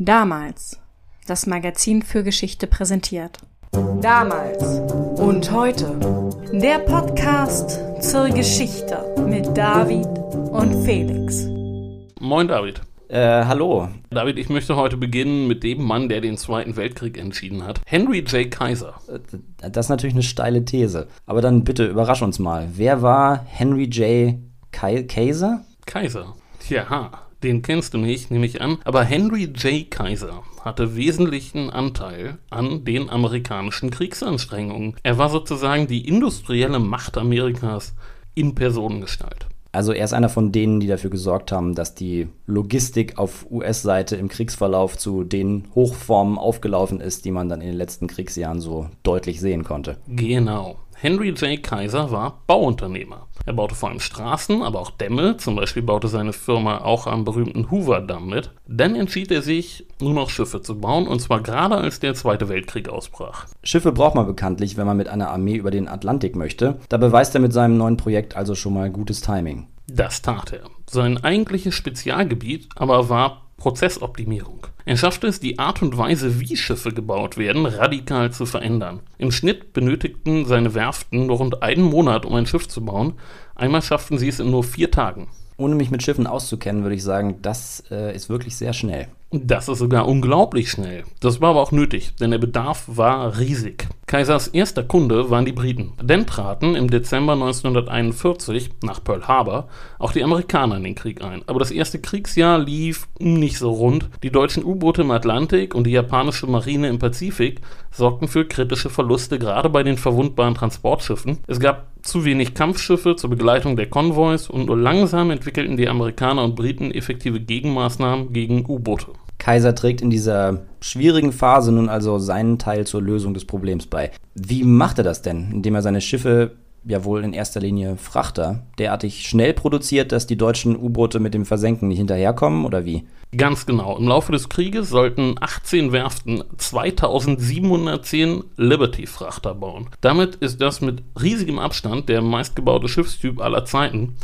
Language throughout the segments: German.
Damals. Das Magazin für Geschichte präsentiert. Damals und heute. Der Podcast zur Geschichte mit David und Felix. Moin David. Äh, hallo. David, ich möchte heute beginnen mit dem Mann, der den Zweiten Weltkrieg entschieden hat. Henry J. Kaiser. Äh, das ist natürlich eine steile These. Aber dann bitte überrasch uns mal. Wer war Henry J. Kai Kaiser? Kaiser. Tja, den kennst du nicht, nehme ich an. Aber Henry J. Kaiser hatte wesentlichen Anteil an den amerikanischen Kriegsanstrengungen. Er war sozusagen die industrielle Macht Amerikas in Personengestalt. Also er ist einer von denen, die dafür gesorgt haben, dass die Logistik auf US-Seite im Kriegsverlauf zu den Hochformen aufgelaufen ist, die man dann in den letzten Kriegsjahren so deutlich sehen konnte. Genau. Henry J. Kaiser war Bauunternehmer. Er baute vor allem Straßen, aber auch Dämme. Zum Beispiel baute seine Firma auch am berühmten Hoover-Damm mit. Dann entschied er sich, nur noch Schiffe zu bauen, und zwar gerade als der Zweite Weltkrieg ausbrach. Schiffe braucht man bekanntlich, wenn man mit einer Armee über den Atlantik möchte. Da beweist er mit seinem neuen Projekt also schon mal gutes Timing. Das tat er. Sein eigentliches Spezialgebiet aber war Prozessoptimierung. Er schaffte es, die Art und Weise, wie Schiffe gebaut werden, radikal zu verändern. Im Schnitt benötigten seine Werften nur rund einen Monat, um ein Schiff zu bauen. Einmal schafften sie es in nur vier Tagen. Ohne mich mit Schiffen auszukennen, würde ich sagen, das äh, ist wirklich sehr schnell. Das ist sogar unglaublich schnell. Das war aber auch nötig, denn der Bedarf war riesig. Kaisers erster Kunde waren die Briten. Denn traten im Dezember 1941 nach Pearl Harbor auch die Amerikaner in den Krieg ein. Aber das erste Kriegsjahr lief nicht so rund. Die deutschen U-Boote im Atlantik und die japanische Marine im Pazifik sorgten für kritische Verluste, gerade bei den verwundbaren Transportschiffen. Es gab zu wenig Kampfschiffe zur Begleitung der Konvois und nur langsam entwickelten die Amerikaner und Briten effektive Gegenmaßnahmen gegen U-Boote. Kaiser trägt in dieser schwierigen Phase nun also seinen Teil zur Lösung des Problems bei. Wie macht er das denn? Indem er seine Schiffe, ja wohl in erster Linie Frachter, derartig schnell produziert, dass die deutschen U-Boote mit dem Versenken nicht hinterherkommen oder wie? Ganz genau. Im Laufe des Krieges sollten 18 Werften 2710 Liberty-Frachter bauen. Damit ist das mit riesigem Abstand der meistgebaute Schiffstyp aller Zeiten.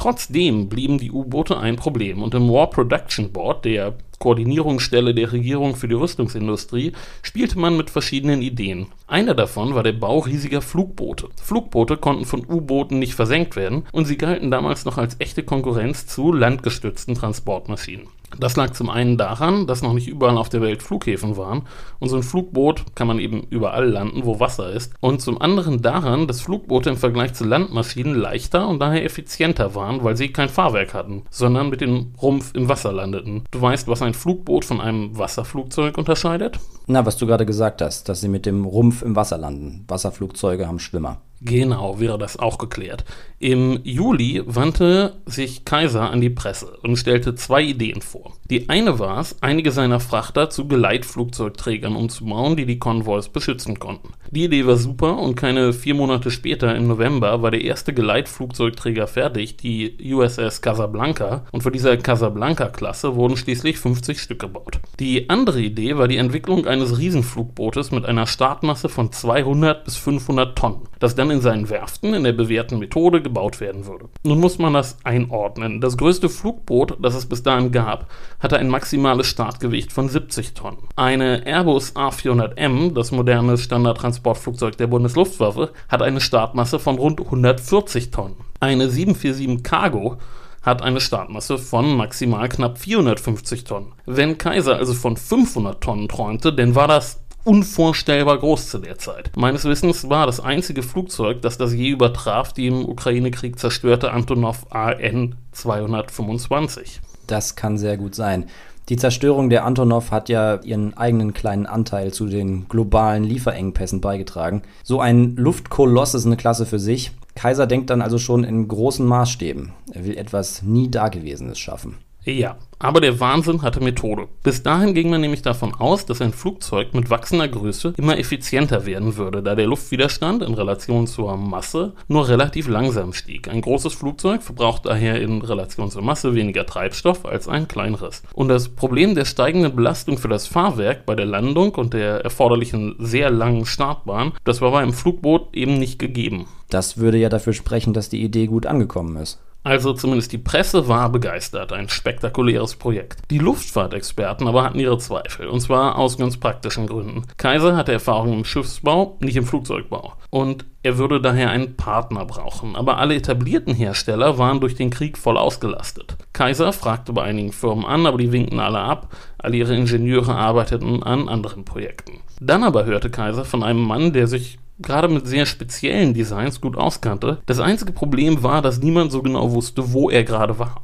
Trotzdem blieben die U-Boote ein Problem und im War Production Board, der Koordinierungsstelle der Regierung für die Rüstungsindustrie, spielte man mit verschiedenen Ideen. Einer davon war der Bau riesiger Flugboote. Flugboote konnten von U-Booten nicht versenkt werden und sie galten damals noch als echte Konkurrenz zu landgestützten Transportmaschinen. Das lag zum einen daran, dass noch nicht überall auf der Welt Flughäfen waren und so ein Flugboot kann man eben überall landen, wo Wasser ist. Und zum anderen daran, dass Flugboote im Vergleich zu Landmaschinen leichter und daher effizienter waren, weil sie kein Fahrwerk hatten, sondern mit dem Rumpf im Wasser landeten. Du weißt, was ein Flugboot von einem Wasserflugzeug unterscheidet? Na, was du gerade gesagt hast, dass sie mit dem Rumpf im Wasser landen. Wasserflugzeuge haben Schwimmer. Genau, wäre das auch geklärt. Im Juli wandte sich Kaiser an die Presse und stellte zwei Ideen vor. Die eine war es, einige seiner Frachter zu Geleitflugzeugträgern umzubauen, die die Konvois beschützen konnten. Die Idee war super und keine vier Monate später, im November, war der erste Geleitflugzeugträger fertig, die USS Casablanca, und für diese Casablanca-Klasse wurden schließlich 50 Stück gebaut. Die andere Idee war die Entwicklung eines Riesenflugbootes mit einer Startmasse von 200 bis 500 Tonnen, das dann in seinen Werften in der bewährten Methode gebaut werden würde. Nun muss man das einordnen. Das größte Flugboot, das es bis dahin gab, hatte ein maximales Startgewicht von 70 Tonnen. Eine Airbus A400M, das moderne Standardtransportflugzeug der Bundesluftwaffe, hat eine Startmasse von rund 140 Tonnen. Eine 747 Cargo hat eine Startmasse von maximal knapp 450 Tonnen. Wenn Kaiser also von 500 Tonnen träumte, dann war das unvorstellbar groß zu der Zeit. Meines Wissens war das einzige Flugzeug, das das je übertraf, die im Ukraine-Krieg zerstörte Antonov AN 225. Das kann sehr gut sein. Die Zerstörung der Antonov hat ja ihren eigenen kleinen Anteil zu den globalen Lieferengpässen beigetragen. So ein Luftkoloss ist eine Klasse für sich. Kaiser denkt dann also schon in großen Maßstäben. Er will etwas nie Dagewesenes schaffen. Ja, aber der Wahnsinn hatte Methode. Bis dahin ging man nämlich davon aus, dass ein Flugzeug mit wachsender Größe immer effizienter werden würde, da der Luftwiderstand in Relation zur Masse nur relativ langsam stieg. Ein großes Flugzeug verbraucht daher in Relation zur Masse weniger Treibstoff als ein kleineres. Und das Problem der steigenden Belastung für das Fahrwerk bei der Landung und der erforderlichen sehr langen Startbahn, das war beim Flugboot eben nicht gegeben. Das würde ja dafür sprechen, dass die Idee gut angekommen ist. Also zumindest die Presse war begeistert, ein spektakuläres Projekt. Die Luftfahrtexperten aber hatten ihre Zweifel, und zwar aus ganz praktischen Gründen. Kaiser hatte Erfahrung im Schiffsbau, nicht im Flugzeugbau. Und er würde daher einen Partner brauchen, aber alle etablierten Hersteller waren durch den Krieg voll ausgelastet. Kaiser fragte bei einigen Firmen an, aber die winkten alle ab, all ihre Ingenieure arbeiteten an anderen Projekten. Dann aber hörte Kaiser von einem Mann, der sich gerade mit sehr speziellen Designs gut auskannte. Das einzige Problem war, dass niemand so genau wusste, wo er gerade war.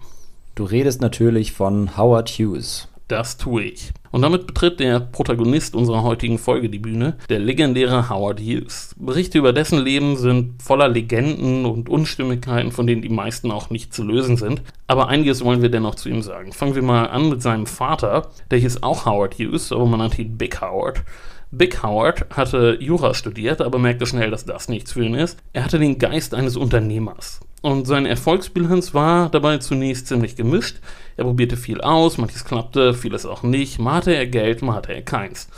Du redest natürlich von Howard Hughes. Das tue ich. Und damit betritt der Protagonist unserer heutigen Folge die Bühne, der legendäre Howard Hughes. Berichte über dessen Leben sind voller Legenden und Unstimmigkeiten, von denen die meisten auch nicht zu lösen sind. Aber einiges wollen wir dennoch zu ihm sagen. Fangen wir mal an mit seinem Vater. Der hieß auch Howard Hughes, aber man nannte ihn Big Howard. Big Howard hatte Jura studiert, aber merkte schnell, dass das nichts für ihn ist. Er hatte den Geist eines Unternehmers. Und seine Erfolgsbilanz war dabei zunächst ziemlich gemischt. Er probierte viel aus, manches klappte, vieles auch nicht. Mal hatte er Geld, mal hatte er keins.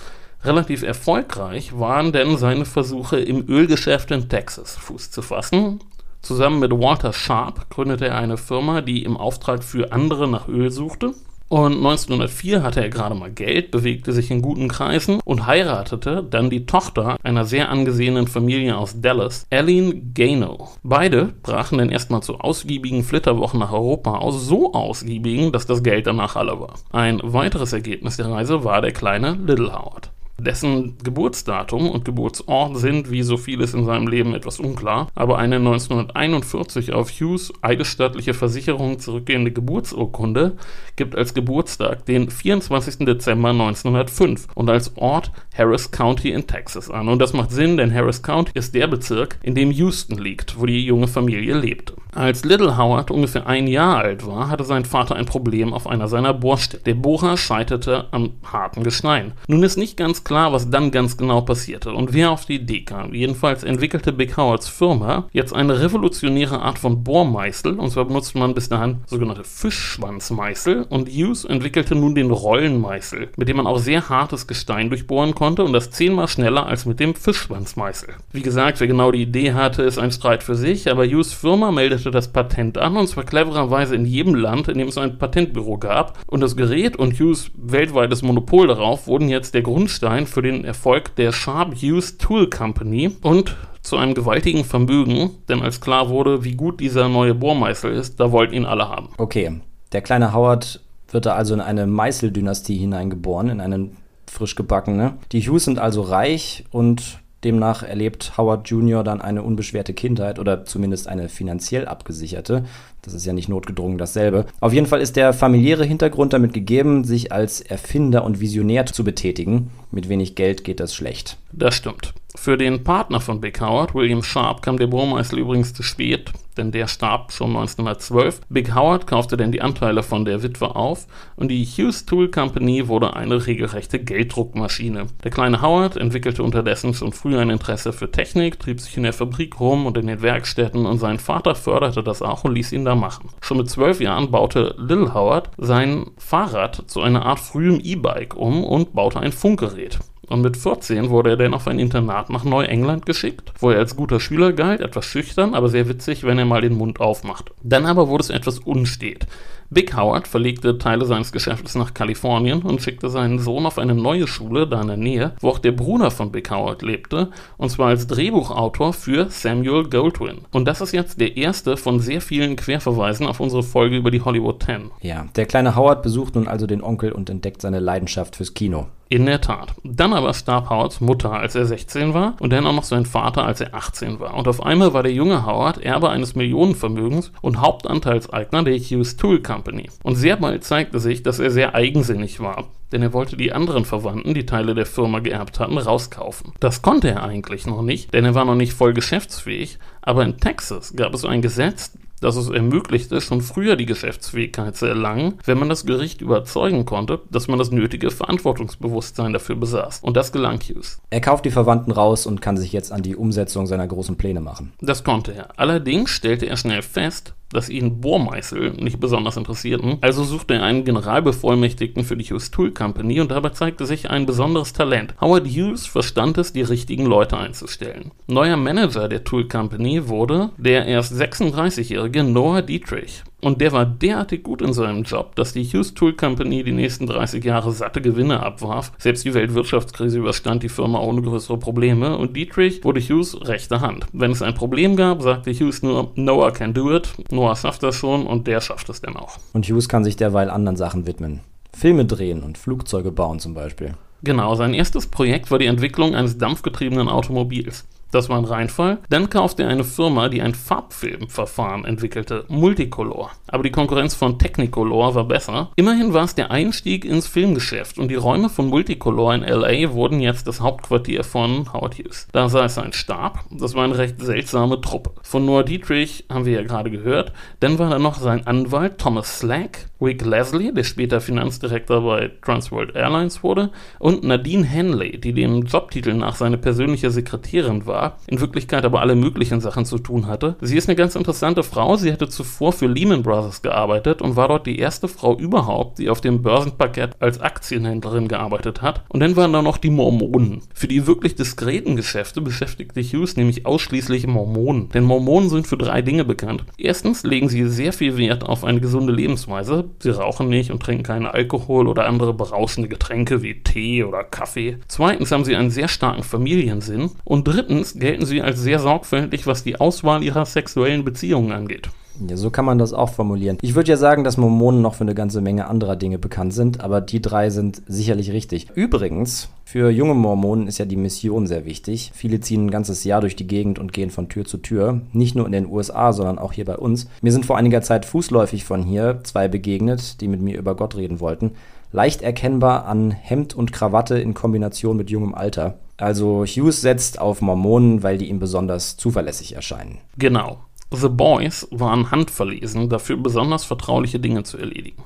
Relativ erfolgreich waren denn seine Versuche im Ölgeschäft in Texas Fuß zu fassen. Zusammen mit Walter Sharp gründete er eine Firma, die im Auftrag für andere nach Öl suchte. Und 1904 hatte er gerade mal Geld, bewegte sich in guten Kreisen und heiratete dann die Tochter einer sehr angesehenen Familie aus Dallas, Aline Gano. Beide brachen dann erstmal zu ausgiebigen Flitterwochen nach Europa aus, so ausgiebigen, dass das Geld danach alle war. Ein weiteres Ergebnis der Reise war der kleine Little Howard. Dessen Geburtsdatum und Geburtsort sind, wie so vieles in seinem Leben, etwas unklar, aber eine 1941 auf Hughes eidesstattliche Versicherung zurückgehende Geburtsurkunde gibt als Geburtstag den 24. Dezember 1905 und als Ort Harris County in Texas an. Und das macht Sinn, denn Harris County ist der Bezirk, in dem Houston liegt, wo die junge Familie lebte. Als Little Howard ungefähr ein Jahr alt war, hatte sein Vater ein Problem auf einer seiner Bohrstellen. Der Bohrer scheiterte am harten Gestein. Nun ist nicht ganz klar, was dann ganz genau passierte und wer auf die Idee kam. Jedenfalls entwickelte Big Howards Firma jetzt eine revolutionäre Art von Bohrmeißel und zwar benutzte man bis dahin sogenannte Fischschwanzmeißel und Hughes entwickelte nun den Rollenmeißel, mit dem man auch sehr hartes Gestein durchbohren konnte und das zehnmal schneller als mit dem Fischschwanzmeißel. Wie gesagt, wer genau die Idee hatte, ist ein Streit für sich, aber Hughes Firma meldete das Patent an und zwar clevererweise in jedem Land, in dem es ein Patentbüro gab und das Gerät und Hughes weltweites Monopol darauf wurden jetzt der Grundstein für den Erfolg der Sharp Use Tool Company und zu einem gewaltigen Vermögen, denn als klar wurde, wie gut dieser neue Bohrmeißel ist, da wollten ihn alle haben. Okay, der kleine Howard wird da also in eine Meißeldynastie hineingeboren, in einen frisch gebackene. Die Hughes sind also reich und demnach erlebt Howard Jr. dann eine unbeschwerte Kindheit oder zumindest eine finanziell abgesicherte. Das ist ja nicht notgedrungen dasselbe. Auf jeden Fall ist der familiäre Hintergrund damit gegeben, sich als Erfinder und Visionär zu betätigen. Mit wenig Geld geht das schlecht. Das stimmt. Für den Partner von Big Howard, William Sharp, kam der Bohrmeißel übrigens zu spät, denn der starb schon 1912. Big Howard kaufte dann die Anteile von der Witwe auf und die Hughes Tool Company wurde eine regelrechte Gelddruckmaschine. Der kleine Howard entwickelte unterdessen schon früh ein Interesse für Technik, trieb sich in der Fabrik rum und in den Werkstätten und sein Vater förderte das auch und ließ ihn da machen. Schon mit zwölf Jahren baute Little Howard sein Fahrrad zu einer Art frühem E-Bike um und baute ein Funkgerät. Und mit 14 wurde er dann auf ein Internat nach Neuengland geschickt, wo er als guter Schüler galt, etwas schüchtern, aber sehr witzig, wenn er mal den Mund aufmacht. Dann aber wurde es etwas unstet. Big Howard verlegte Teile seines Geschäftes nach Kalifornien und schickte seinen Sohn auf eine neue Schule da in der Nähe, wo auch der Bruder von Big Howard lebte, und zwar als Drehbuchautor für Samuel Goldwyn. Und das ist jetzt der erste von sehr vielen Querverweisen auf unsere Folge über die Hollywood Ten. Ja, der kleine Howard besucht nun also den Onkel und entdeckt seine Leidenschaft fürs Kino. In der Tat. Dann aber starb Howards Mutter, als er 16 war, und dann auch noch sein Vater, als er 18 war. Und auf einmal war der junge Howard Erbe eines Millionenvermögens und Hauptanteilseigner der Hughes Tool Company. Und sehr bald zeigte sich, dass er sehr eigensinnig war denn er wollte die anderen Verwandten, die Teile der Firma geerbt hatten, rauskaufen. Das konnte er eigentlich noch nicht, denn er war noch nicht voll geschäftsfähig, aber in Texas gab es ein Gesetz, dass es ermöglichte, schon früher die Geschäftsfähigkeit zu erlangen, wenn man das Gericht überzeugen konnte, dass man das nötige Verantwortungsbewusstsein dafür besaß. Und das gelang Hughes. Er kauft die Verwandten raus und kann sich jetzt an die Umsetzung seiner großen Pläne machen. Das konnte er. Allerdings stellte er schnell fest, dass ihn Bohrmeißel nicht besonders interessierten, also suchte er einen Generalbevollmächtigten für die Hughes Tool Company und dabei zeigte sich ein besonderes Talent. Howard Hughes verstand es, die richtigen Leute einzustellen. Neuer Manager der Tool Company wurde der erst 36-jährige Noah Dietrich. Und der war derartig gut in seinem Job, dass die Hughes Tool Company die nächsten 30 Jahre satte Gewinne abwarf. Selbst die Weltwirtschaftskrise überstand die Firma ohne größere Probleme und Dietrich wurde Hughes rechte Hand. Wenn es ein Problem gab, sagte Hughes nur, Noah can do it. Noah schafft das schon und der schafft es dann auch. Und Hughes kann sich derweil anderen Sachen widmen. Filme drehen und Flugzeuge bauen zum Beispiel. Genau, sein erstes Projekt war die Entwicklung eines dampfgetriebenen Automobils. Das war ein Reinfall. Dann kaufte er eine Firma, die ein Farbfilmverfahren entwickelte, Multicolor. Aber die Konkurrenz von Technicolor war besser. Immerhin war es der Einstieg ins Filmgeschäft und die Räume von Multicolor in LA wurden jetzt das Hauptquartier von Howard Hughes. Da saß sein Stab. Das war eine recht seltsame Truppe. Von Noah Dietrich haben wir ja gerade gehört. Dann war da noch sein Anwalt Thomas Slack, Rick Leslie, der später Finanzdirektor bei Transworld Airlines wurde, und Nadine Henley, die dem Jobtitel nach seine persönliche Sekretärin war in Wirklichkeit aber alle möglichen Sachen zu tun hatte. Sie ist eine ganz interessante Frau. Sie hatte zuvor für Lehman Brothers gearbeitet und war dort die erste Frau überhaupt, die auf dem Börsenparkett als Aktienhändlerin gearbeitet hat. Und dann waren da noch die Mormonen. Für die wirklich diskreten Geschäfte beschäftigte Hughes nämlich ausschließlich Mormonen. Denn Mormonen sind für drei Dinge bekannt. Erstens legen sie sehr viel Wert auf eine gesunde Lebensweise. Sie rauchen nicht und trinken keinen Alkohol oder andere berauschende Getränke wie Tee oder Kaffee. Zweitens haben sie einen sehr starken Familiensinn. Und drittens gelten sie als sehr sorgfältig, was die Auswahl ihrer sexuellen Beziehungen angeht. Ja, so kann man das auch formulieren. Ich würde ja sagen, dass Mormonen noch für eine ganze Menge anderer Dinge bekannt sind, aber die drei sind sicherlich richtig. Übrigens, für junge Mormonen ist ja die Mission sehr wichtig. Viele ziehen ein ganzes Jahr durch die Gegend und gehen von Tür zu Tür, nicht nur in den USA, sondern auch hier bei uns. Mir sind vor einiger Zeit fußläufig von hier zwei begegnet, die mit mir über Gott reden wollten. Leicht erkennbar an Hemd und Krawatte in Kombination mit jungem Alter. Also Hughes setzt auf Mormonen, weil die ihm besonders zuverlässig erscheinen. Genau. The Boys waren handverlesen, dafür besonders vertrauliche Dinge zu erledigen.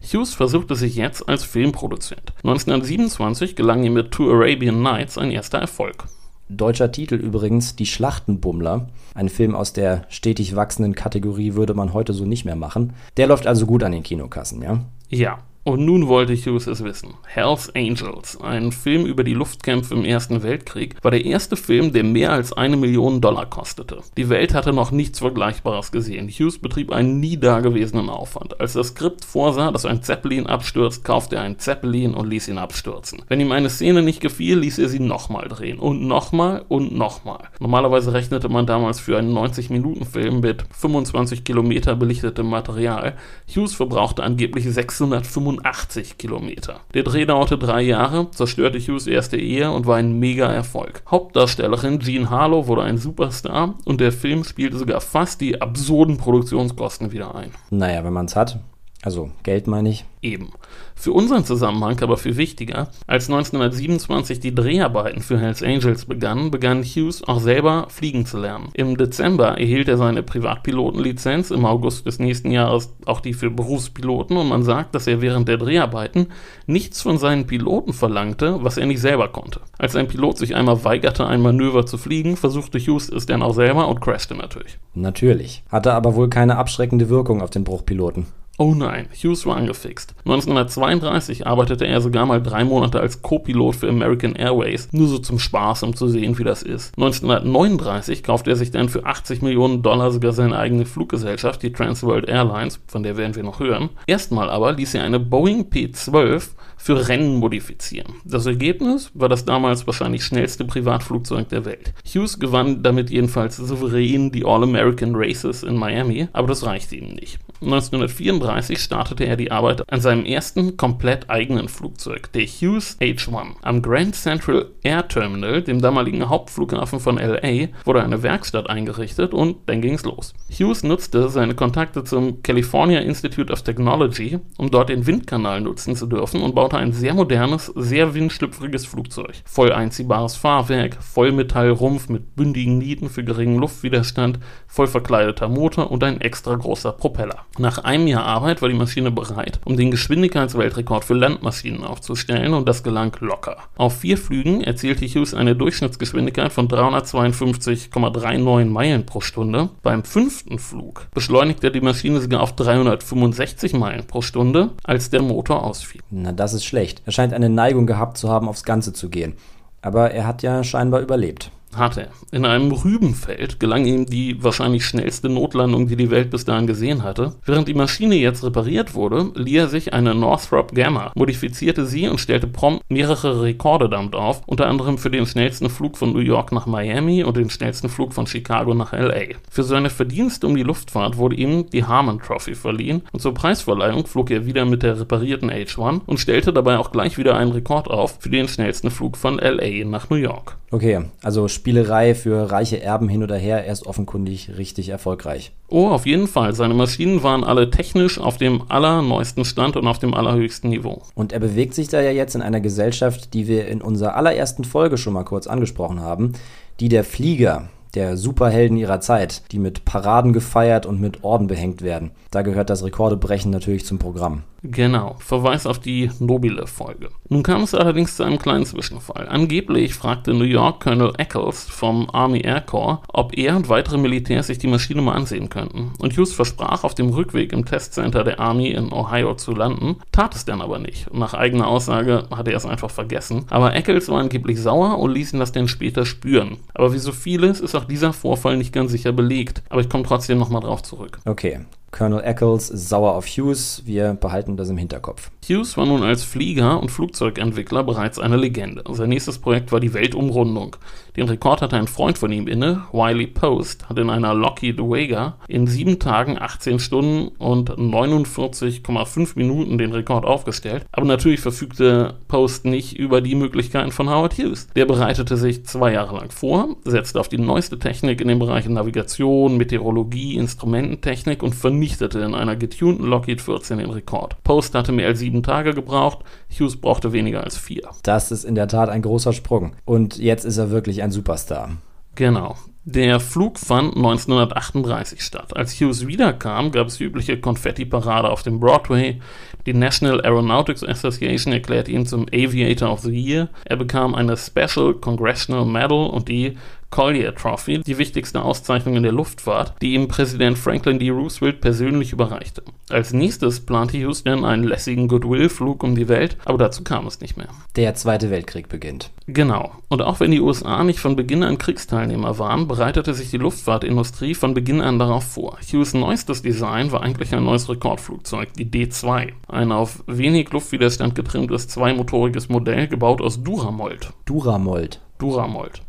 Hughes versuchte sich jetzt als Filmproduzent. 1927 gelang ihm mit Two Arabian Nights ein erster Erfolg. Deutscher Titel übrigens Die Schlachtenbummler. Ein Film aus der stetig wachsenden Kategorie würde man heute so nicht mehr machen. Der läuft also gut an den Kinokassen, ja? Ja, und nun wollte Hughes es wissen. Hells Angels, ein Film über die Luftkämpfe im Ersten Weltkrieg, war der erste Film, der mehr als eine Million Dollar kostete. Die Welt hatte noch nichts Vergleichbares gesehen. Hughes betrieb einen nie dagewesenen Aufwand. Als das Skript vorsah, dass ein Zeppelin abstürzt, kaufte er einen Zeppelin und ließ ihn abstürzen. Wenn ihm eine Szene nicht gefiel, ließ er sie nochmal drehen. Und nochmal und nochmal. Normalerweise rechnete man damals für einen 90-Minuten-Film mit 25 Kilometer belichtetem Material. Hughes verbrauchte angeblich 685 85 Kilometer. Der Dreh dauerte drei Jahre, zerstörte Hughes erste Ehe und war ein Mega-Erfolg. Hauptdarstellerin Jean Harlow wurde ein Superstar und der Film spielte sogar fast die absurden Produktionskosten wieder ein. Naja, wenn man es hat. Also Geld meine ich. Eben. Für unseren Zusammenhang aber viel wichtiger, als 1927 die Dreharbeiten für Hells Angels begannen, begann Hughes auch selber fliegen zu lernen. Im Dezember erhielt er seine Privatpilotenlizenz, im August des nächsten Jahres auch die für Berufspiloten und man sagt, dass er während der Dreharbeiten nichts von seinen Piloten verlangte, was er nicht selber konnte. Als ein Pilot sich einmal weigerte, ein Manöver zu fliegen, versuchte Hughes es dann auch selber und crashte natürlich. Natürlich. Hatte aber wohl keine abschreckende Wirkung auf den Bruchpiloten. Oh nein, Hughes war angefixt. 1932 arbeitete er sogar mal drei Monate als Co-Pilot für American Airways, nur so zum Spaß, um zu sehen, wie das ist. 1939 kaufte er sich dann für 80 Millionen Dollar sogar seine eigene Fluggesellschaft, die Transworld Airlines, von der werden wir noch hören. Erstmal aber ließ er eine Boeing P-12 für Rennen modifizieren. Das Ergebnis war das damals wahrscheinlich schnellste Privatflugzeug der Welt. Hughes gewann damit jedenfalls souverän die All-American Races in Miami, aber das reichte ihm nicht. 1934 startete er die Arbeit an seinem ersten komplett eigenen Flugzeug, der Hughes H-1. Am Grand Central Air Terminal, dem damaligen Hauptflughafen von LA, wurde eine Werkstatt eingerichtet und dann ging's los. Hughes nutzte seine Kontakte zum California Institute of Technology, um dort den Windkanal nutzen zu dürfen und baute ein sehr modernes, sehr windschlüpfriges Flugzeug. Voll einziehbares Fahrwerk, Vollmetallrumpf mit bündigen Nieten für geringen Luftwiderstand, voll verkleideter Motor und ein extra großer Propeller. Nach einem Jahr Arbeit war die Maschine bereit, um den Geschwindigkeitsweltrekord für Landmaschinen aufzustellen und das gelang locker. Auf vier Flügen erzielte Hughes eine Durchschnittsgeschwindigkeit von 352,39 Meilen pro Stunde. Beim fünften Flug beschleunigte die Maschine sogar auf 365 Meilen pro Stunde, als der Motor ausfiel. Na, das ist schlecht. Er scheint eine Neigung gehabt zu haben, aufs Ganze zu gehen. Aber er hat ja scheinbar überlebt hat er. In einem Rübenfeld gelang ihm die wahrscheinlich schnellste Notlandung, die die Welt bis dahin gesehen hatte. Während die Maschine jetzt repariert wurde, lieh er sich eine Northrop Gamma, modifizierte sie und stellte prompt mehrere Rekorde damit auf, unter anderem für den schnellsten Flug von New York nach Miami und den schnellsten Flug von Chicago nach LA. Für seine Verdienste um die Luftfahrt wurde ihm die Harmon Trophy verliehen und zur Preisverleihung flog er wieder mit der reparierten H1 und stellte dabei auch gleich wieder einen Rekord auf für den schnellsten Flug von LA nach New York. Okay, also Spielerei für reiche Erben hin oder her, er ist offenkundig richtig erfolgreich. Oh, auf jeden Fall. Seine Maschinen waren alle technisch auf dem allerneuesten Stand und auf dem allerhöchsten Niveau. Und er bewegt sich da ja jetzt in einer Gesellschaft, die wir in unserer allerersten Folge schon mal kurz angesprochen haben, die der Flieger, der Superhelden ihrer Zeit, die mit Paraden gefeiert und mit Orden behängt werden. Da gehört das Rekordebrechen natürlich zum Programm. Genau, Verweis auf die Nobile-Folge. Nun kam es allerdings zu einem kleinen Zwischenfall. Angeblich fragte New York Colonel Eccles vom Army Air Corps, ob er und weitere Militärs sich die Maschine mal ansehen könnten. Und Hughes versprach, auf dem Rückweg im Testcenter der Army in Ohio zu landen, tat es dann aber nicht. Nach eigener Aussage hatte er es einfach vergessen. Aber Eccles war angeblich sauer und ließ ihn das dann später spüren. Aber wie so vieles ist auch dieser Vorfall nicht ganz sicher belegt. Aber ich komme trotzdem nochmal drauf zurück. Okay, Colonel Eccles ist sauer auf Hughes. Wir behalten das im Hinterkopf. Hughes war nun als Flieger und Flugzeugentwickler bereits eine Legende. Sein nächstes Projekt war die Weltumrundung. Den Rekord hatte ein Freund von ihm inne, Wiley Post, hat in einer Lockheed Vega in sieben Tagen, 18 Stunden und 49,5 Minuten den Rekord aufgestellt. Aber natürlich verfügte Post nicht über die Möglichkeiten von Howard Hughes. Der bereitete sich zwei Jahre lang vor, setzte auf die neueste Technik in den Bereichen Navigation, Meteorologie, Instrumententechnik und vernichtete in einer getunten Lockheed 14 den Rekord. Post hatte mehr als sieben Tage gebraucht, Hughes brauchte weniger als vier. Das ist in der Tat ein großer Sprung. Und jetzt ist er wirklich ein Superstar. Genau. Der Flug fand 1938 statt. Als Hughes wiederkam, gab es die übliche Konfetti-Parade auf dem Broadway. Die National Aeronautics Association erklärte ihn zum Aviator of the Year. Er bekam eine Special Congressional Medal und die Collier Trophy, die wichtigste Auszeichnung in der Luftfahrt, die ihm Präsident Franklin D. Roosevelt persönlich überreichte. Als nächstes plante Houston einen lässigen Goodwill-Flug um die Welt, aber dazu kam es nicht mehr. Der Zweite Weltkrieg beginnt. Genau. Und auch wenn die USA nicht von Beginn an Kriegsteilnehmer waren, bereitete sich die Luftfahrtindustrie von Beginn an darauf vor. Hughes neuestes Design war eigentlich ein neues Rekordflugzeug, die D-2. Ein auf wenig Luftwiderstand getrimmtes zweimotoriges Modell, gebaut aus Duramold. Duramold. Duramold.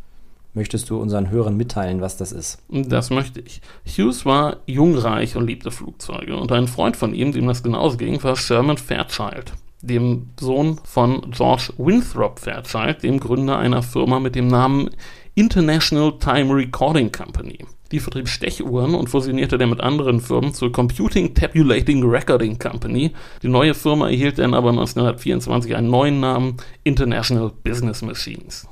Möchtest du unseren Hörern mitteilen, was das ist? Das möchte ich. Hughes war jungreich und liebte Flugzeuge. Und ein Freund von ihm, dem das genauso ging, war Sherman Fairchild, dem Sohn von George Winthrop Fairchild, dem Gründer einer Firma mit dem Namen International Time Recording Company. Die vertrieb Stechuhren und fusionierte dann mit anderen Firmen zur Computing Tabulating Recording Company. Die neue Firma erhielt dann aber 1924 einen neuen Namen International Business Machines.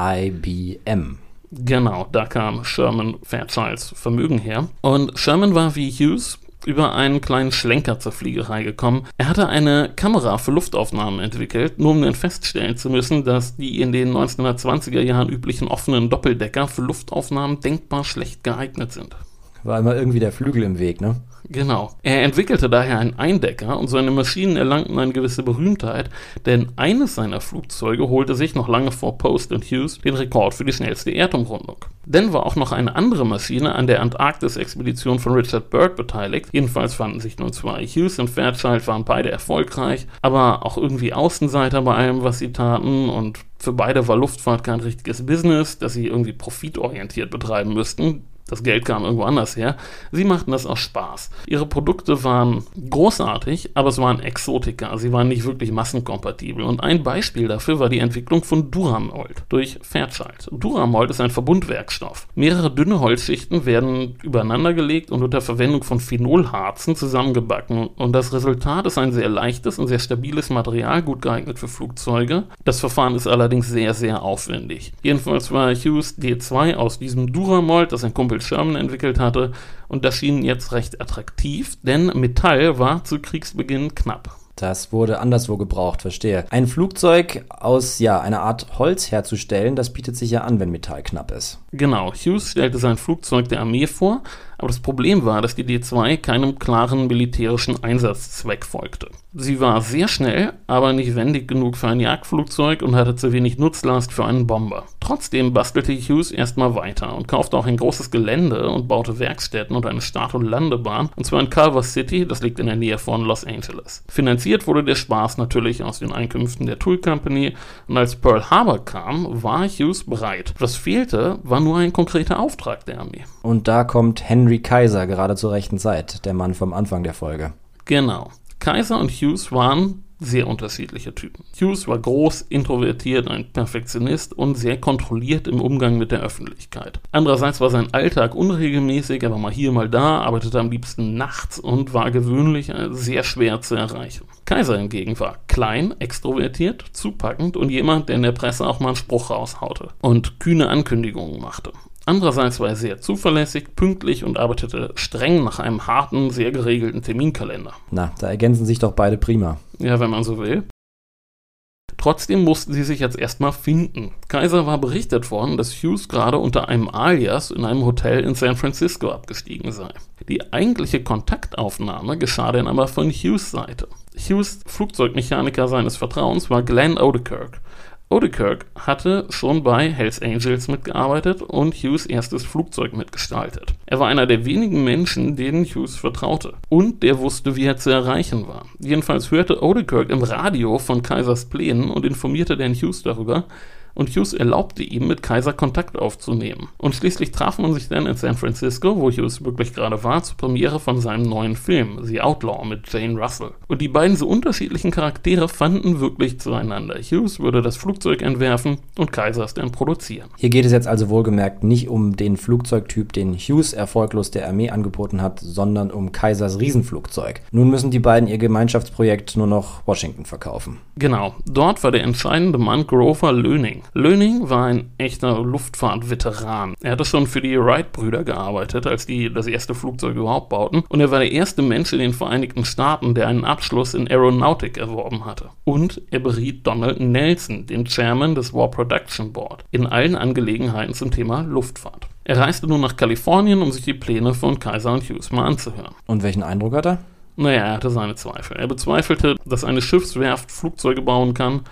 IBM. Genau, da kam Sherman Fairchilds Vermögen her. Und Sherman war wie Hughes über einen kleinen Schlenker zur Fliegerei gekommen. Er hatte eine Kamera für Luftaufnahmen entwickelt, nur um dann feststellen zu müssen, dass die in den 1920er Jahren üblichen offenen Doppeldecker für Luftaufnahmen denkbar schlecht geeignet sind. War immer irgendwie der Flügel im Weg, ne? Genau. Er entwickelte daher einen Eindecker und seine Maschinen erlangten eine gewisse Berühmtheit, denn eines seiner Flugzeuge holte sich noch lange vor Post und Hughes den Rekord für die schnellste Erdumrundung. Dann war auch noch eine andere Maschine an der Antarktis-Expedition von Richard Byrd beteiligt. Jedenfalls fanden sich nur zwei. Hughes und Fairchild waren beide erfolgreich, aber auch irgendwie Außenseiter bei allem, was sie taten und für beide war Luftfahrt kein richtiges Business, das sie irgendwie profitorientiert betreiben müssten. Das Geld kam irgendwo anders her. Sie machten das aus Spaß. Ihre Produkte waren großartig, aber es waren Exotika. Sie waren nicht wirklich massenkompatibel. Und ein Beispiel dafür war die Entwicklung von Duramold durch Fairchild. Duramold ist ein Verbundwerkstoff. Mehrere dünne Holzschichten werden übereinandergelegt und unter Verwendung von Phenolharzen zusammengebacken. Und das Resultat ist ein sehr leichtes und sehr stabiles Material, gut geeignet für Flugzeuge. Das Verfahren ist allerdings sehr, sehr aufwendig. Jedenfalls war Hughes D2 aus diesem Duramold, das ein Kumpel Sherman entwickelt hatte und das schien jetzt recht attraktiv, denn Metall war zu Kriegsbeginn knapp. Das wurde anderswo gebraucht, verstehe. Ein Flugzeug aus, ja, einer Art Holz herzustellen, das bietet sich ja an, wenn Metall knapp ist. Genau, Hughes stellte sein Flugzeug der Armee vor, aber das Problem war, dass die D2 keinem klaren militärischen Einsatzzweck folgte. Sie war sehr schnell, aber nicht wendig genug für ein Jagdflugzeug und hatte zu wenig Nutzlast für einen Bomber. Trotzdem bastelte Hughes erstmal weiter und kaufte auch ein großes Gelände und baute Werkstätten und eine Start- und Landebahn, und zwar in Culver City, das liegt in der Nähe von Los Angeles. Finanziert wurde der Spaß natürlich aus den Einkünften der Tool Company und als Pearl Harbor kam, war Hughes bereit. Was fehlte, war nur ein konkreter Auftrag der Armee. Und da kommt Henry Kaiser gerade zur rechten Zeit, der Mann vom Anfang der Folge. Genau. Kaiser und Hughes waren sehr unterschiedliche Typen. Hughes war groß, introvertiert, ein Perfektionist und sehr kontrolliert im Umgang mit der Öffentlichkeit. Andererseits war sein Alltag unregelmäßig, er war mal hier, mal da, arbeitete am liebsten nachts und war gewöhnlich äh, sehr schwer zu erreichen. Kaiser hingegen war klein, extrovertiert, zupackend und jemand, der in der Presse auch mal einen Spruch raushaute und kühne Ankündigungen machte. Andererseits war er sehr zuverlässig, pünktlich und arbeitete streng nach einem harten, sehr geregelten Terminkalender. Na, da ergänzen sich doch beide prima. Ja, wenn man so will. Trotzdem mussten sie sich jetzt erstmal finden. Kaiser war berichtet worden, dass Hughes gerade unter einem Alias in einem Hotel in San Francisco abgestiegen sei. Die eigentliche Kontaktaufnahme geschah dann aber von Hughes Seite. Hughes Flugzeugmechaniker seines Vertrauens war Glenn Odekirk. Odekirk hatte schon bei Hells Angels mitgearbeitet und Hughes erstes Flugzeug mitgestaltet. Er war einer der wenigen Menschen, denen Hughes vertraute. Und der wusste, wie er zu erreichen war. Jedenfalls hörte Odekirk im Radio von Kaisers Plänen und informierte den Hughes darüber, und Hughes erlaubte ihm, mit Kaiser Kontakt aufzunehmen. Und schließlich traf man sich dann in San Francisco, wo Hughes wirklich gerade war, zur Premiere von seinem neuen Film, The Outlaw mit Jane Russell. Und die beiden so unterschiedlichen Charaktere fanden wirklich zueinander. Hughes würde das Flugzeug entwerfen und Kaiser es dann produzieren. Hier geht es jetzt also wohlgemerkt nicht um den Flugzeugtyp, den Hughes erfolglos der Armee angeboten hat, sondern um Kaisers Riesenflugzeug. Nun müssen die beiden ihr Gemeinschaftsprojekt nur noch Washington verkaufen. Genau, dort war der entscheidende Mann Grover Löning. Löning. war ein echter Luftfahrtveteran. Er hatte schon für die Wright-Brüder gearbeitet, als die das erste Flugzeug überhaupt bauten. Und er war der erste Mensch in den Vereinigten Staaten, der einen Abschluss in Aeronautik erworben hatte. Und er beriet Donald Nelson, den Chairman des War Production Board, in allen Angelegenheiten zum Thema Luftfahrt. Er reiste nun nach Kalifornien, um sich die Pläne von Kaiser und Hughes mal anzuhören. Und welchen Eindruck hat er? Naja, er hatte seine Zweifel. Er bezweifelte, dass eine Schiffswerft Flugzeuge bauen kann,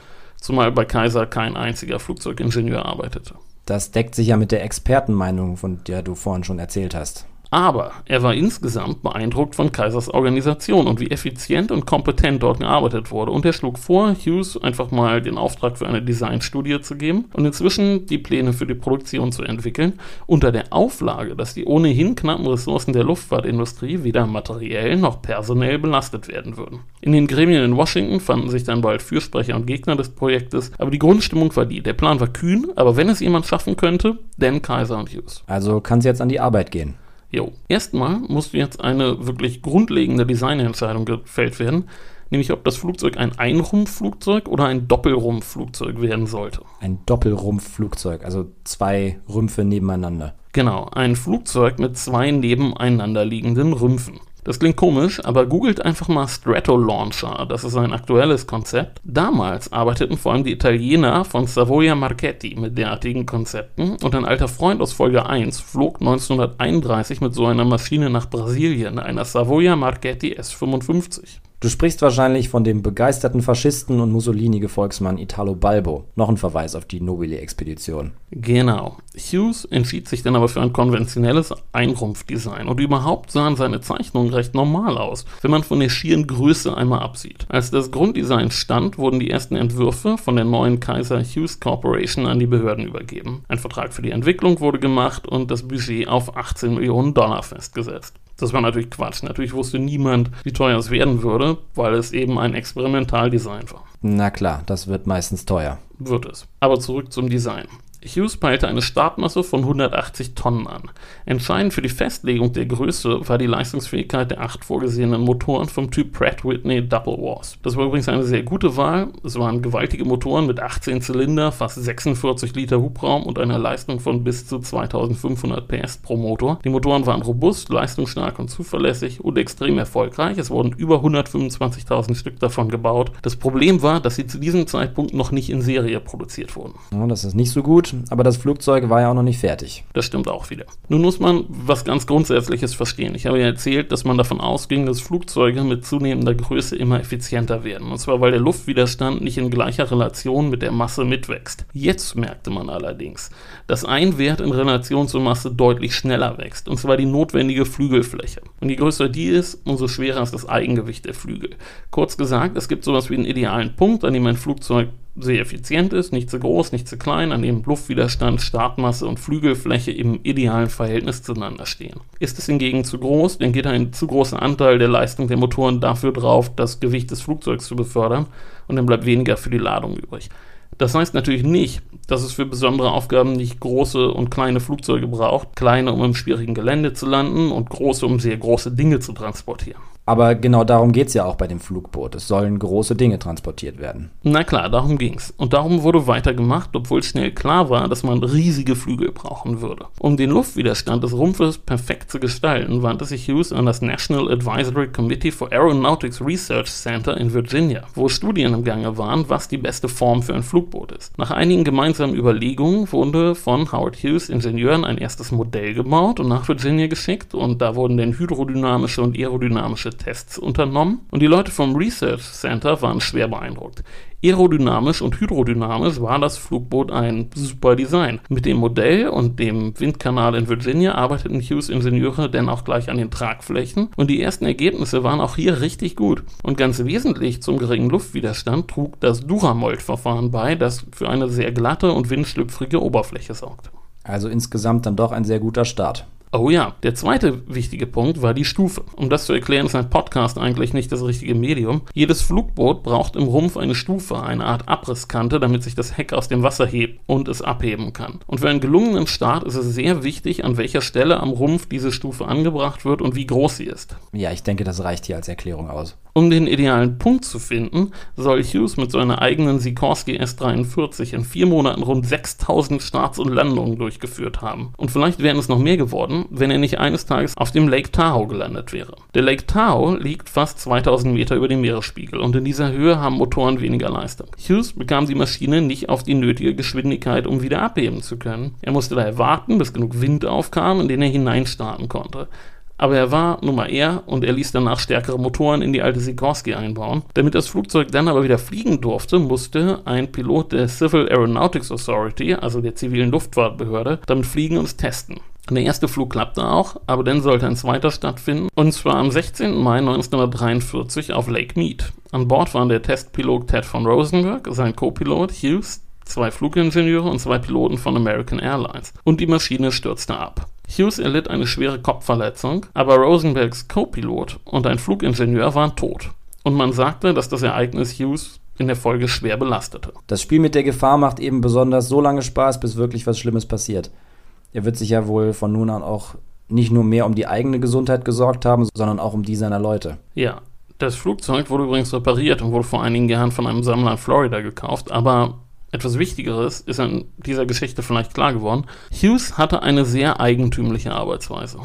zumal bei Kaiser kein einziger Flugzeugingenieur arbeitete. Das deckt sich ja mit der Expertenmeinung, von der du vorhin schon erzählt hast. Aber er war insgesamt beeindruckt von Kaisers Organisation und wie effizient und kompetent dort gearbeitet wurde. Und er schlug vor, Hughes einfach mal den Auftrag für eine Designstudie zu geben und inzwischen die Pläne für die Produktion zu entwickeln, unter der Auflage, dass die ohnehin knappen Ressourcen der Luftfahrtindustrie weder materiell noch personell belastet werden würden. In den Gremien in Washington fanden sich dann bald Fürsprecher und Gegner des Projektes, aber die Grundstimmung war die, der Plan war kühn, aber wenn es jemand schaffen könnte, dann Kaiser und Hughes. Also kann es jetzt an die Arbeit gehen. Jo, erstmal musste jetzt eine wirklich grundlegende Designentscheidung gefällt werden, nämlich ob das Flugzeug ein Einrumpfflugzeug oder ein Doppelrumpfflugzeug werden sollte. Ein Doppelrumpfflugzeug, also zwei Rümpfe nebeneinander. Genau, ein Flugzeug mit zwei nebeneinander liegenden Rümpfen. Das klingt komisch, aber googelt einfach mal Stratolauncher. Das ist ein aktuelles Konzept. Damals arbeiteten vor allem die Italiener von Savoia Marchetti mit derartigen Konzepten und ein alter Freund aus Folge 1 flog 1931 mit so einer Maschine nach Brasilien, einer Savoia Marchetti S55. Du sprichst wahrscheinlich von dem begeisterten Faschisten und Mussolini-Gefolgsmann Italo Balbo. Noch ein Verweis auf die Nobile-Expedition. Genau. Hughes entschied sich dann aber für ein konventionelles Einrumpfdesign und überhaupt sahen seine Zeichnungen recht normal aus, wenn man von der schieren Größe einmal absieht. Als das Grunddesign stand, wurden die ersten Entwürfe von der neuen Kaiser Hughes Corporation an die Behörden übergeben. Ein Vertrag für die Entwicklung wurde gemacht und das Budget auf 18 Millionen Dollar festgesetzt. Das war natürlich Quatsch. Natürlich wusste niemand, wie teuer es werden würde, weil es eben ein Experimentaldesign war. Na klar, das wird meistens teuer. Wird es. Aber zurück zum Design. Hughes peilte eine Startmasse von 180 Tonnen an. Entscheidend für die Festlegung der Größe war die Leistungsfähigkeit der acht vorgesehenen Motoren vom Typ Pratt Whitney Double Wasp. Das war übrigens eine sehr gute Wahl. Es waren gewaltige Motoren mit 18 Zylinder, fast 46 Liter Hubraum und einer Leistung von bis zu 2500 PS pro Motor. Die Motoren waren robust, leistungsstark und zuverlässig und extrem erfolgreich. Es wurden über 125.000 Stück davon gebaut. Das Problem war, dass sie zu diesem Zeitpunkt noch nicht in Serie produziert wurden. Ja, das ist nicht so gut aber das Flugzeug war ja auch noch nicht fertig. Das stimmt auch wieder. Nun muss man was ganz Grundsätzliches verstehen. Ich habe ja erzählt, dass man davon ausging, dass Flugzeuge mit zunehmender Größe immer effizienter werden. Und zwar, weil der Luftwiderstand nicht in gleicher Relation mit der Masse mitwächst. Jetzt merkte man allerdings, dass ein Wert in Relation zur Masse deutlich schneller wächst. Und zwar die notwendige Flügelfläche. Und je größer die ist, umso schwerer ist das Eigengewicht der Flügel. Kurz gesagt, es gibt sowas wie einen idealen Punkt, an dem ein Flugzeug sehr effizient ist, nicht zu groß, nicht zu klein, an dem Luftwiderstand, Startmasse und Flügelfläche im idealen Verhältnis zueinander stehen. Ist es hingegen zu groß, dann geht ein zu großer Anteil der Leistung der Motoren dafür drauf, das Gewicht des Flugzeugs zu befördern und dann bleibt weniger für die Ladung übrig. Das heißt natürlich nicht, dass es für besondere Aufgaben nicht große und kleine Flugzeuge braucht, kleine um im schwierigen Gelände zu landen und große um sehr große Dinge zu transportieren. Aber genau darum geht es ja auch bei dem Flugboot. Es sollen große Dinge transportiert werden. Na klar, darum ging's. Und darum wurde weitergemacht, obwohl schnell klar war, dass man riesige Flügel brauchen würde. Um den Luftwiderstand des Rumpfes perfekt zu gestalten, wandte sich Hughes an das National Advisory Committee for Aeronautics Research Center in Virginia, wo Studien im Gange waren, was die beste Form für ein Flugboot ist. Nach einigen gemeinsamen Überlegungen wurde von Howard Hughes Ingenieuren ein erstes Modell gebaut und nach Virginia geschickt und da wurden dann hydrodynamische und aerodynamische Tests unternommen und die Leute vom Research Center waren schwer beeindruckt. Aerodynamisch und hydrodynamisch war das Flugboot ein super Design. Mit dem Modell und dem Windkanal in Virginia arbeiteten Hughes Ingenieure dann auch gleich an den Tragflächen und die ersten Ergebnisse waren auch hier richtig gut. Und ganz wesentlich zum geringen Luftwiderstand trug das Duramold-Verfahren bei, das für eine sehr glatte und windschlüpfrige Oberfläche sorgte. Also insgesamt dann doch ein sehr guter Start. Oh ja, der zweite wichtige Punkt war die Stufe. Um das zu erklären, ist ein Podcast eigentlich nicht das richtige Medium. Jedes Flugboot braucht im Rumpf eine Stufe, eine Art Abrisskante, damit sich das Heck aus dem Wasser hebt und es abheben kann. Und für einen gelungenen Start ist es sehr wichtig, an welcher Stelle am Rumpf diese Stufe angebracht wird und wie groß sie ist. Ja, ich denke, das reicht hier als Erklärung aus. Um den idealen Punkt zu finden, soll Hughes mit seiner eigenen Sikorsky S-43 in vier Monaten rund 6000 Starts und Landungen durchgeführt haben. Und vielleicht wären es noch mehr geworden, wenn er nicht eines Tages auf dem Lake Tahoe gelandet wäre. Der Lake Tahoe liegt fast 2000 Meter über dem Meeresspiegel und in dieser Höhe haben Motoren weniger Leistung. Hughes bekam die Maschine nicht auf die nötige Geschwindigkeit, um wieder abheben zu können. Er musste daher warten, bis genug Wind aufkam, in den er hineinstarten konnte. Aber er war Nummer er und er ließ danach stärkere Motoren in die alte Sikorsky einbauen. Damit das Flugzeug dann aber wieder fliegen durfte, musste ein Pilot der Civil Aeronautics Authority, also der zivilen Luftfahrtbehörde, damit fliegen und es testen. Der erste Flug klappte auch, aber dann sollte ein zweiter stattfinden, und zwar am 16. Mai 1943 auf Lake Mead. An Bord waren der Testpilot Ted von Rosenberg, sein Co-Pilot Hughes, zwei Flugingenieure und zwei Piloten von American Airlines. Und die Maschine stürzte ab. Hughes erlitt eine schwere Kopfverletzung, aber Rosenbergs Co-Pilot und ein Flugingenieur waren tot. Und man sagte, dass das Ereignis Hughes in der Folge schwer belastete. Das Spiel mit der Gefahr macht eben besonders so lange Spaß, bis wirklich was Schlimmes passiert. Er wird sich ja wohl von nun an auch nicht nur mehr um die eigene Gesundheit gesorgt haben, sondern auch um die seiner Leute. Ja, das Flugzeug wurde übrigens repariert und wurde vor einigen Jahren von einem Sammler in Florida gekauft, aber etwas Wichtigeres ist an dieser Geschichte vielleicht klar geworden. Hughes hatte eine sehr eigentümliche Arbeitsweise.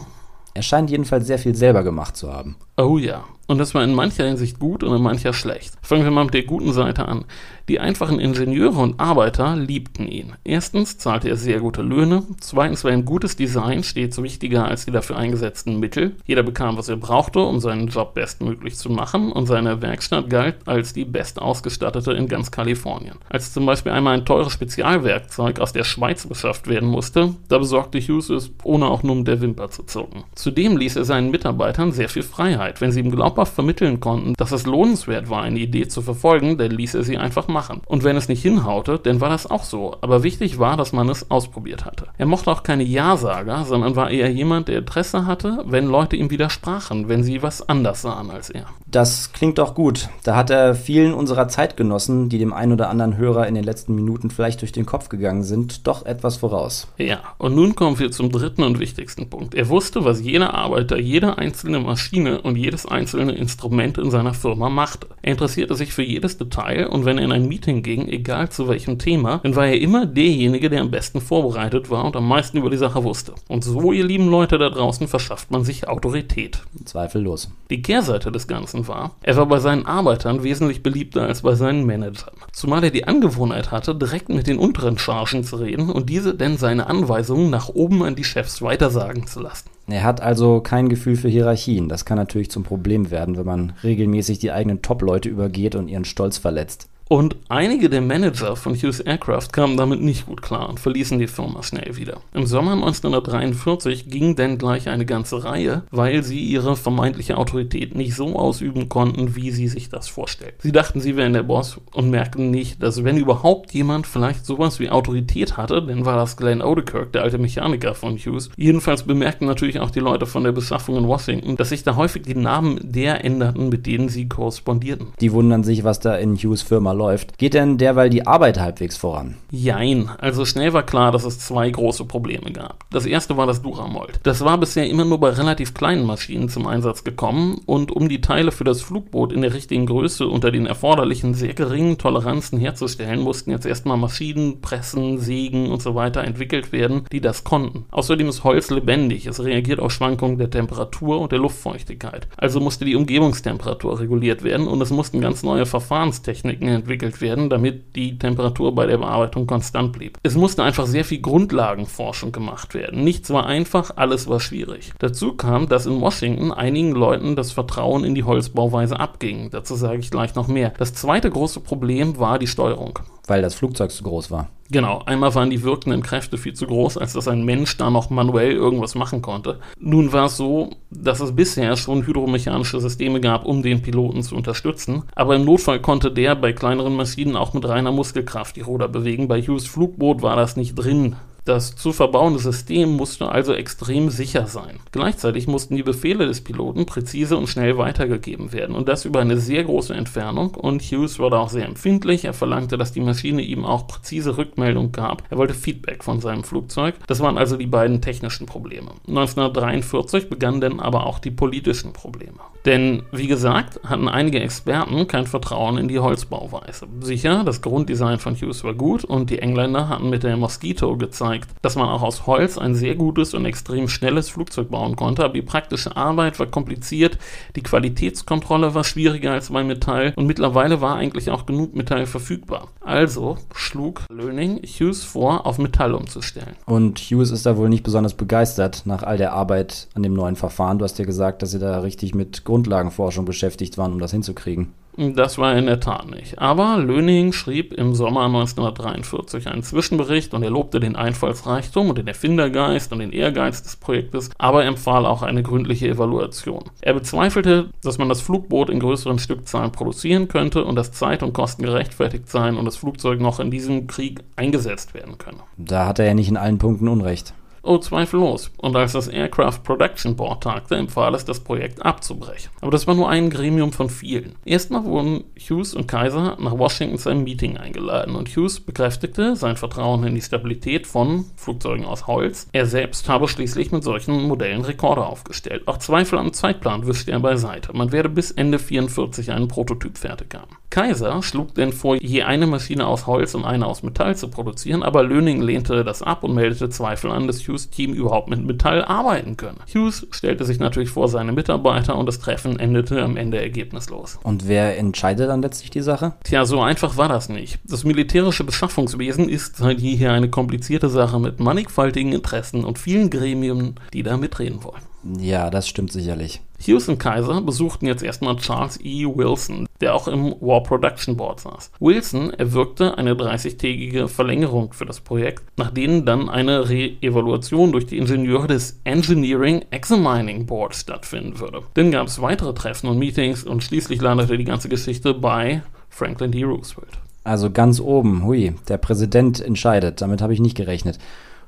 Er scheint jedenfalls sehr viel selber gemacht zu haben. Oh ja. Und das war in mancher Hinsicht gut und in mancher schlecht. Fangen wir mal mit der guten Seite an. Die einfachen Ingenieure und Arbeiter liebten ihn. Erstens zahlte er sehr gute Löhne. Zweitens war ihm gutes Design stets wichtiger als die dafür eingesetzten Mittel. Jeder bekam, was er brauchte, um seinen Job bestmöglich zu machen. Und seine Werkstatt galt als die bestausgestattete in ganz Kalifornien. Als zum Beispiel einmal ein teures Spezialwerkzeug aus der Schweiz beschafft werden musste, da besorgte Hughes es, ohne auch nur um der Wimper zu zucken. Zudem ließ er seinen Mitarbeitern sehr viel Freiheit. Wenn sie ihm glaubhaft vermitteln konnten, dass es lohnenswert war, eine Idee zu verfolgen, dann ließ er sie einfach machen. Und wenn es nicht hinhaute, dann war das auch so. Aber wichtig war, dass man es ausprobiert hatte. Er mochte auch keine Ja-Sager, sondern war eher jemand, der Interesse hatte, wenn Leute ihm widersprachen, wenn sie was anders sahen als er. Das klingt doch gut. Da hat er vielen unserer Zeitgenossen, die dem einen oder anderen Hörer in den letzten Minuten vielleicht durch den Kopf gegangen sind, doch etwas voraus. Ja, und nun kommen wir zum dritten und wichtigsten Punkt. Er wusste, was jeder Arbeiter, jede einzelne Maschine und jedes einzelne Instrument in seiner Firma machte. Er interessierte sich für jedes Detail und wenn er in ein Meeting ging, egal zu welchem Thema, dann war er immer derjenige, der am besten vorbereitet war und am meisten über die Sache wusste. Und so, ihr lieben Leute da draußen, verschafft man sich Autorität. Zweifellos. Die Kehrseite des Ganzen war, er war bei seinen Arbeitern wesentlich beliebter als bei seinen Managern. Zumal er die Angewohnheit hatte, direkt mit den unteren Chargen zu reden und diese denn seine Anweisungen nach oben an die Chefs weitersagen zu lassen. Er hat also kein Gefühl für Hierarchien. Das kann natürlich zum Problem werden, wenn man regelmäßig die eigenen Top-Leute übergeht und ihren Stolz verletzt. Und einige der Manager von Hughes Aircraft kamen damit nicht gut klar und verließen die Firma schnell wieder. Im Sommer 1943 ging denn gleich eine ganze Reihe, weil sie ihre vermeintliche Autorität nicht so ausüben konnten, wie sie sich das vorstellten. Sie dachten, sie wären der Boss und merkten nicht, dass wenn überhaupt jemand vielleicht sowas wie Autorität hatte, dann war das Glenn Odekirk, der alte Mechaniker von Hughes. Jedenfalls bemerkten natürlich auch die Leute von der Beschaffung in Washington, dass sich da häufig die Namen der änderten, mit denen sie korrespondierten. Die wundern sich, was da in Hughes Firma läuft. Geht denn derweil die Arbeit halbwegs voran? Jein. Also schnell war klar, dass es zwei große Probleme gab. Das erste war das Duramold. Das war bisher immer nur bei relativ kleinen Maschinen zum Einsatz gekommen und um die Teile für das Flugboot in der richtigen Größe unter den erforderlichen sehr geringen Toleranzen herzustellen, mussten jetzt erstmal Maschinen, Pressen, Sägen und so weiter entwickelt werden, die das konnten. Außerdem ist Holz lebendig. Es reagiert auf Schwankungen der Temperatur und der Luftfeuchtigkeit. Also musste die Umgebungstemperatur reguliert werden und es mussten ganz neue Verfahrenstechniken entwickelt werden, damit die Temperatur bei der Bearbeitung konstant blieb. Es musste einfach sehr viel Grundlagenforschung gemacht werden. Nichts war einfach, alles war schwierig. Dazu kam, dass in Washington einigen Leuten das Vertrauen in die Holzbauweise abging. Dazu sage ich gleich noch mehr. Das zweite große Problem war die Steuerung. Weil das Flugzeug zu groß war. Genau, einmal waren die wirkenden Kräfte viel zu groß, als dass ein Mensch da noch manuell irgendwas machen konnte. Nun war es so, dass es bisher schon hydromechanische Systeme gab, um den Piloten zu unterstützen, aber im Notfall konnte der bei kleineren Maschinen auch mit reiner Muskelkraft die Ruder bewegen. Bei Hughes Flugboot war das nicht drin. Das zu verbauende System musste also extrem sicher sein. Gleichzeitig mussten die Befehle des Piloten präzise und schnell weitergegeben werden und das über eine sehr große Entfernung und Hughes war da auch sehr empfindlich. Er verlangte, dass die Maschine ihm auch präzise Rückmeldung gab. Er wollte Feedback von seinem Flugzeug. Das waren also die beiden technischen Probleme. 1943 begannen dann aber auch die politischen Probleme. Denn, wie gesagt, hatten einige Experten kein Vertrauen in die Holzbauweise. Sicher, das Grunddesign von Hughes war gut und die Engländer hatten mit der Mosquito gezeigt, dass man auch aus Holz ein sehr gutes und extrem schnelles Flugzeug bauen konnte, aber die praktische Arbeit war kompliziert, die Qualitätskontrolle war schwieriger als bei Metall und mittlerweile war eigentlich auch genug Metall verfügbar. Also schlug Löning Hughes vor, auf Metall umzustellen. Und Hughes ist da wohl nicht besonders begeistert nach all der Arbeit an dem neuen Verfahren. Du hast ja gesagt, dass sie da richtig mit Grundlagenforschung beschäftigt waren, um das hinzukriegen. Das war in der Tat nicht. Aber Löning schrieb im Sommer 1943 einen Zwischenbericht und er lobte den Einfallsreichtum und den Erfindergeist und den Ehrgeiz des Projektes, aber empfahl auch eine gründliche Evaluation. Er bezweifelte, dass man das Flugboot in größeren Stückzahlen produzieren könnte und dass Zeit und Kosten gerechtfertigt seien und das Flugzeug noch in diesem Krieg eingesetzt werden könne. Da hat er ja nicht in allen Punkten Unrecht. Oh, zweifellos. Und als das Aircraft Production Board tagte, empfahl es, das Projekt abzubrechen. Aber das war nur ein Gremium von vielen. Erstmal wurden Hughes und Kaiser nach Washington zu einem Meeting eingeladen und Hughes bekräftigte sein Vertrauen in die Stabilität von Flugzeugen aus Holz. Er selbst habe schließlich mit solchen Modellen Rekorde aufgestellt. Auch Zweifel am Zeitplan wischte er beiseite. Man werde bis Ende 44 einen Prototyp fertig haben. Kaiser schlug denn vor, je eine Maschine aus Holz und eine aus Metall zu produzieren, aber Löning lehnte das ab und meldete Zweifel an, dass Hughes Team überhaupt mit Metall arbeiten könne. Hughes stellte sich natürlich vor seine Mitarbeiter und das Treffen endete am Ende ergebnislos. Und wer entscheidet dann letztlich die Sache? Tja, so einfach war das nicht. Das militärische Beschaffungswesen ist seit jeher eine komplizierte Sache mit mannigfaltigen Interessen und vielen Gremien, die da mitreden wollen. Ja, das stimmt sicherlich. Hughes und Kaiser besuchten jetzt erstmal Charles E. Wilson, der auch im War Production Board saß. Wilson erwirkte eine 30-tägige Verlängerung für das Projekt, nach denen dann eine Re-Evaluation durch die Ingenieure des Engineering Examining Board stattfinden würde. Dann gab es weitere Treffen und Meetings und schließlich landete die ganze Geschichte bei Franklin D. Roosevelt. Also ganz oben, hui, der Präsident entscheidet, damit habe ich nicht gerechnet.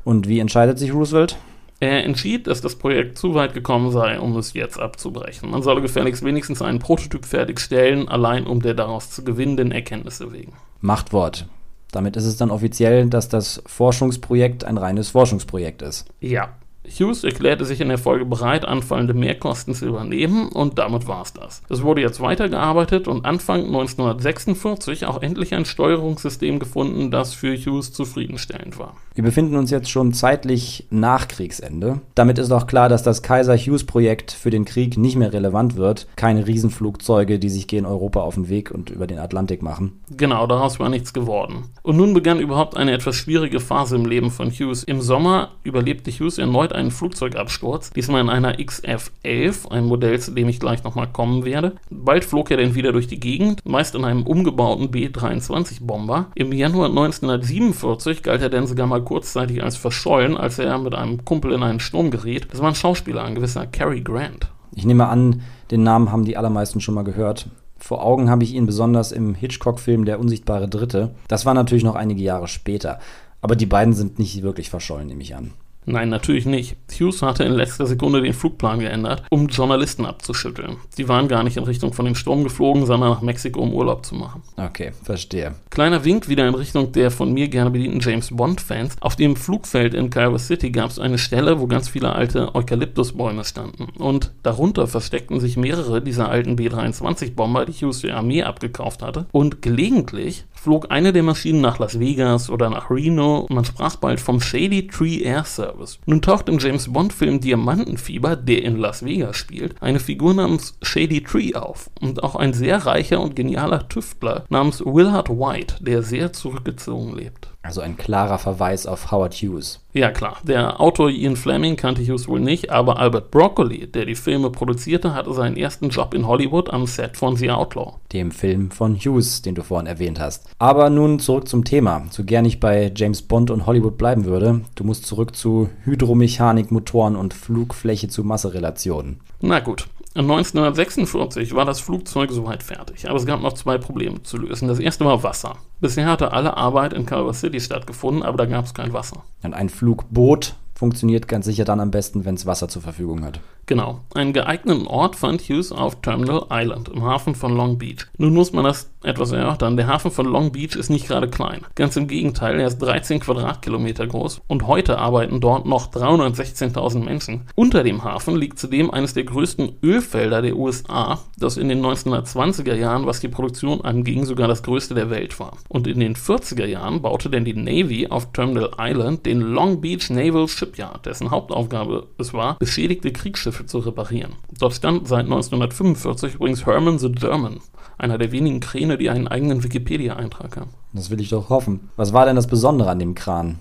Und wie entscheidet sich Roosevelt? Er entschied, dass das Projekt zu weit gekommen sei, um es jetzt abzubrechen. Man solle gefälligst wenigstens einen Prototyp fertigstellen, allein um der daraus zu gewinnenden Erkenntnisse wegen. Machtwort. Damit ist es dann offiziell, dass das Forschungsprojekt ein reines Forschungsprojekt ist. Ja, Hughes erklärte sich in der Folge bereit, anfallende Mehrkosten zu übernehmen und damit war es das. Es wurde jetzt weitergearbeitet und Anfang 1946 auch endlich ein Steuerungssystem gefunden, das für Hughes zufriedenstellend war. Wir befinden uns jetzt schon zeitlich nach Kriegsende. Damit ist auch klar, dass das Kaiser-Hughes-Projekt für den Krieg nicht mehr relevant wird. Keine Riesenflugzeuge, die sich gegen Europa auf den Weg und über den Atlantik machen. Genau, daraus war nichts geworden. Und nun begann überhaupt eine etwas schwierige Phase im Leben von Hughes. Im Sommer überlebte Hughes erneut einen Flugzeugabsturz, diesmal in einer XF-11, ein Modell, zu dem ich gleich nochmal kommen werde. Bald flog er dann wieder durch die Gegend, meist in einem umgebauten B-23-Bomber. Im Januar 1947 galt er dann sogar mal kurzzeitig als verschollen, als er mit einem Kumpel in einen Sturm geriet. Das war ein Schauspieler, ein gewisser Cary Grant. Ich nehme an, den Namen haben die allermeisten schon mal gehört. Vor Augen habe ich ihn besonders im Hitchcock-Film Der unsichtbare Dritte. Das war natürlich noch einige Jahre später. Aber die beiden sind nicht wirklich verschollen, nehme ich an. Nein, natürlich nicht. Hughes hatte in letzter Sekunde den Flugplan geändert, um Journalisten abzuschütteln. Die waren gar nicht in Richtung von dem Sturm geflogen, sondern nach Mexiko, um Urlaub zu machen. Okay, verstehe. Kleiner Wink wieder in Richtung der von mir gerne bedienten James Bond-Fans. Auf dem Flugfeld in Culver City gab es eine Stelle, wo ganz viele alte Eukalyptusbäume standen. Und darunter versteckten sich mehrere dieser alten B-23-Bomber, die Hughes der Armee abgekauft hatte. Und gelegentlich flog eine der Maschinen nach Las Vegas oder nach Reno. Man sprach bald vom Shady Tree Air Service. Nun taucht im James Bond-Film Diamantenfieber, der in Las Vegas spielt, eine Figur namens Shady Tree auf. Und auch ein sehr reicher und genialer Tüftler namens Willard White, der sehr zurückgezogen lebt. Also ein klarer Verweis auf Howard Hughes. Ja klar, der Autor Ian Fleming kannte Hughes wohl nicht, aber Albert Broccoli, der die Filme produzierte, hatte seinen ersten Job in Hollywood am Set von The Outlaw. Dem Film von Hughes, den du vorhin erwähnt hast. Aber nun zurück zum Thema. So gern ich bei James Bond und Hollywood bleiben würde, du musst zurück zu Hydromechanik, Motoren und Flugfläche zu Masserelationen. Na gut, 1946 war das Flugzeug soweit fertig, aber es gab noch zwei Probleme zu lösen. Das erste war Wasser. Bisher hatte alle Arbeit in Culver City stattgefunden, aber da gab es kein Wasser. Und ein Flugboot funktioniert ganz sicher dann am besten, wenn es Wasser zur Verfügung hat. Genau. Einen geeigneten Ort fand Hughes auf Terminal Island im Hafen von Long Beach. Nun muss man das etwas erörtern. Der Hafen von Long Beach ist nicht gerade klein. Ganz im Gegenteil, er ist 13 Quadratkilometer groß und heute arbeiten dort noch 316.000 Menschen. Unter dem Hafen liegt zudem eines der größten Ölfelder der USA, das in den 1920er Jahren, was die Produktion anging, sogar das größte der Welt war. Und in den 40er Jahren baute denn die Navy auf Terminal Island den Long Beach Naval Shipyard, dessen Hauptaufgabe es war, beschädigte Kriegsschiffe Schiffe zu reparieren. Dort stand seit 1945 übrigens Herman the German, einer der wenigen Kräne, die einen eigenen Wikipedia-Eintrag haben. Das will ich doch hoffen. Was war denn das Besondere an dem Kran?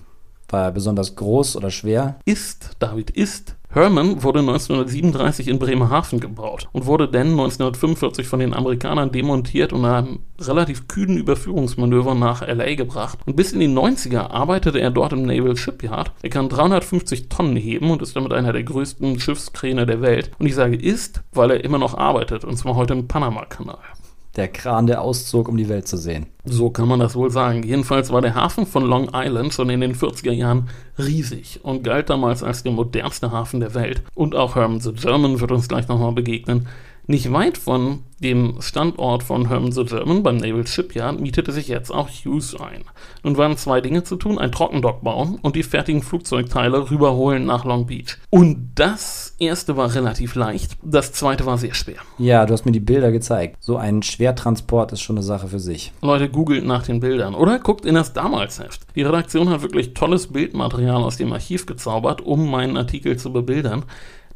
War er besonders groß oder schwer? Ist, David, ist Herman wurde 1937 in Bremerhaven gebaut und wurde dann 1945 von den Amerikanern demontiert und nach einem relativ kühnen Überführungsmanöver nach LA gebracht. Und bis in die 90er arbeitete er dort im Naval Shipyard. Er kann 350 Tonnen heben und ist damit einer der größten Schiffskräne der Welt. Und ich sage ist, weil er immer noch arbeitet und zwar heute im Panama-Kanal der Kran, der auszog, um die Welt zu sehen. So kann man das wohl sagen. Jedenfalls war der Hafen von Long Island schon in den 40er Jahren riesig und galt damals als der modernste Hafen der Welt. Und auch Herman the German wird uns gleich nochmal begegnen. Nicht weit von dem Standort von Herman the German beim Naval Shipyard mietete sich jetzt auch Hughes ein. Nun waren zwei Dinge zu tun, ein Trockendock bauen und die fertigen Flugzeugteile rüberholen nach Long Beach. Und das erste war relativ leicht, das zweite war sehr schwer. Ja, du hast mir die Bilder gezeigt. So ein Schwertransport ist schon eine Sache für sich. Leute, googelt nach den Bildern oder guckt in das Damalsheft. Die Redaktion hat wirklich tolles Bildmaterial aus dem Archiv gezaubert, um meinen Artikel zu bebildern.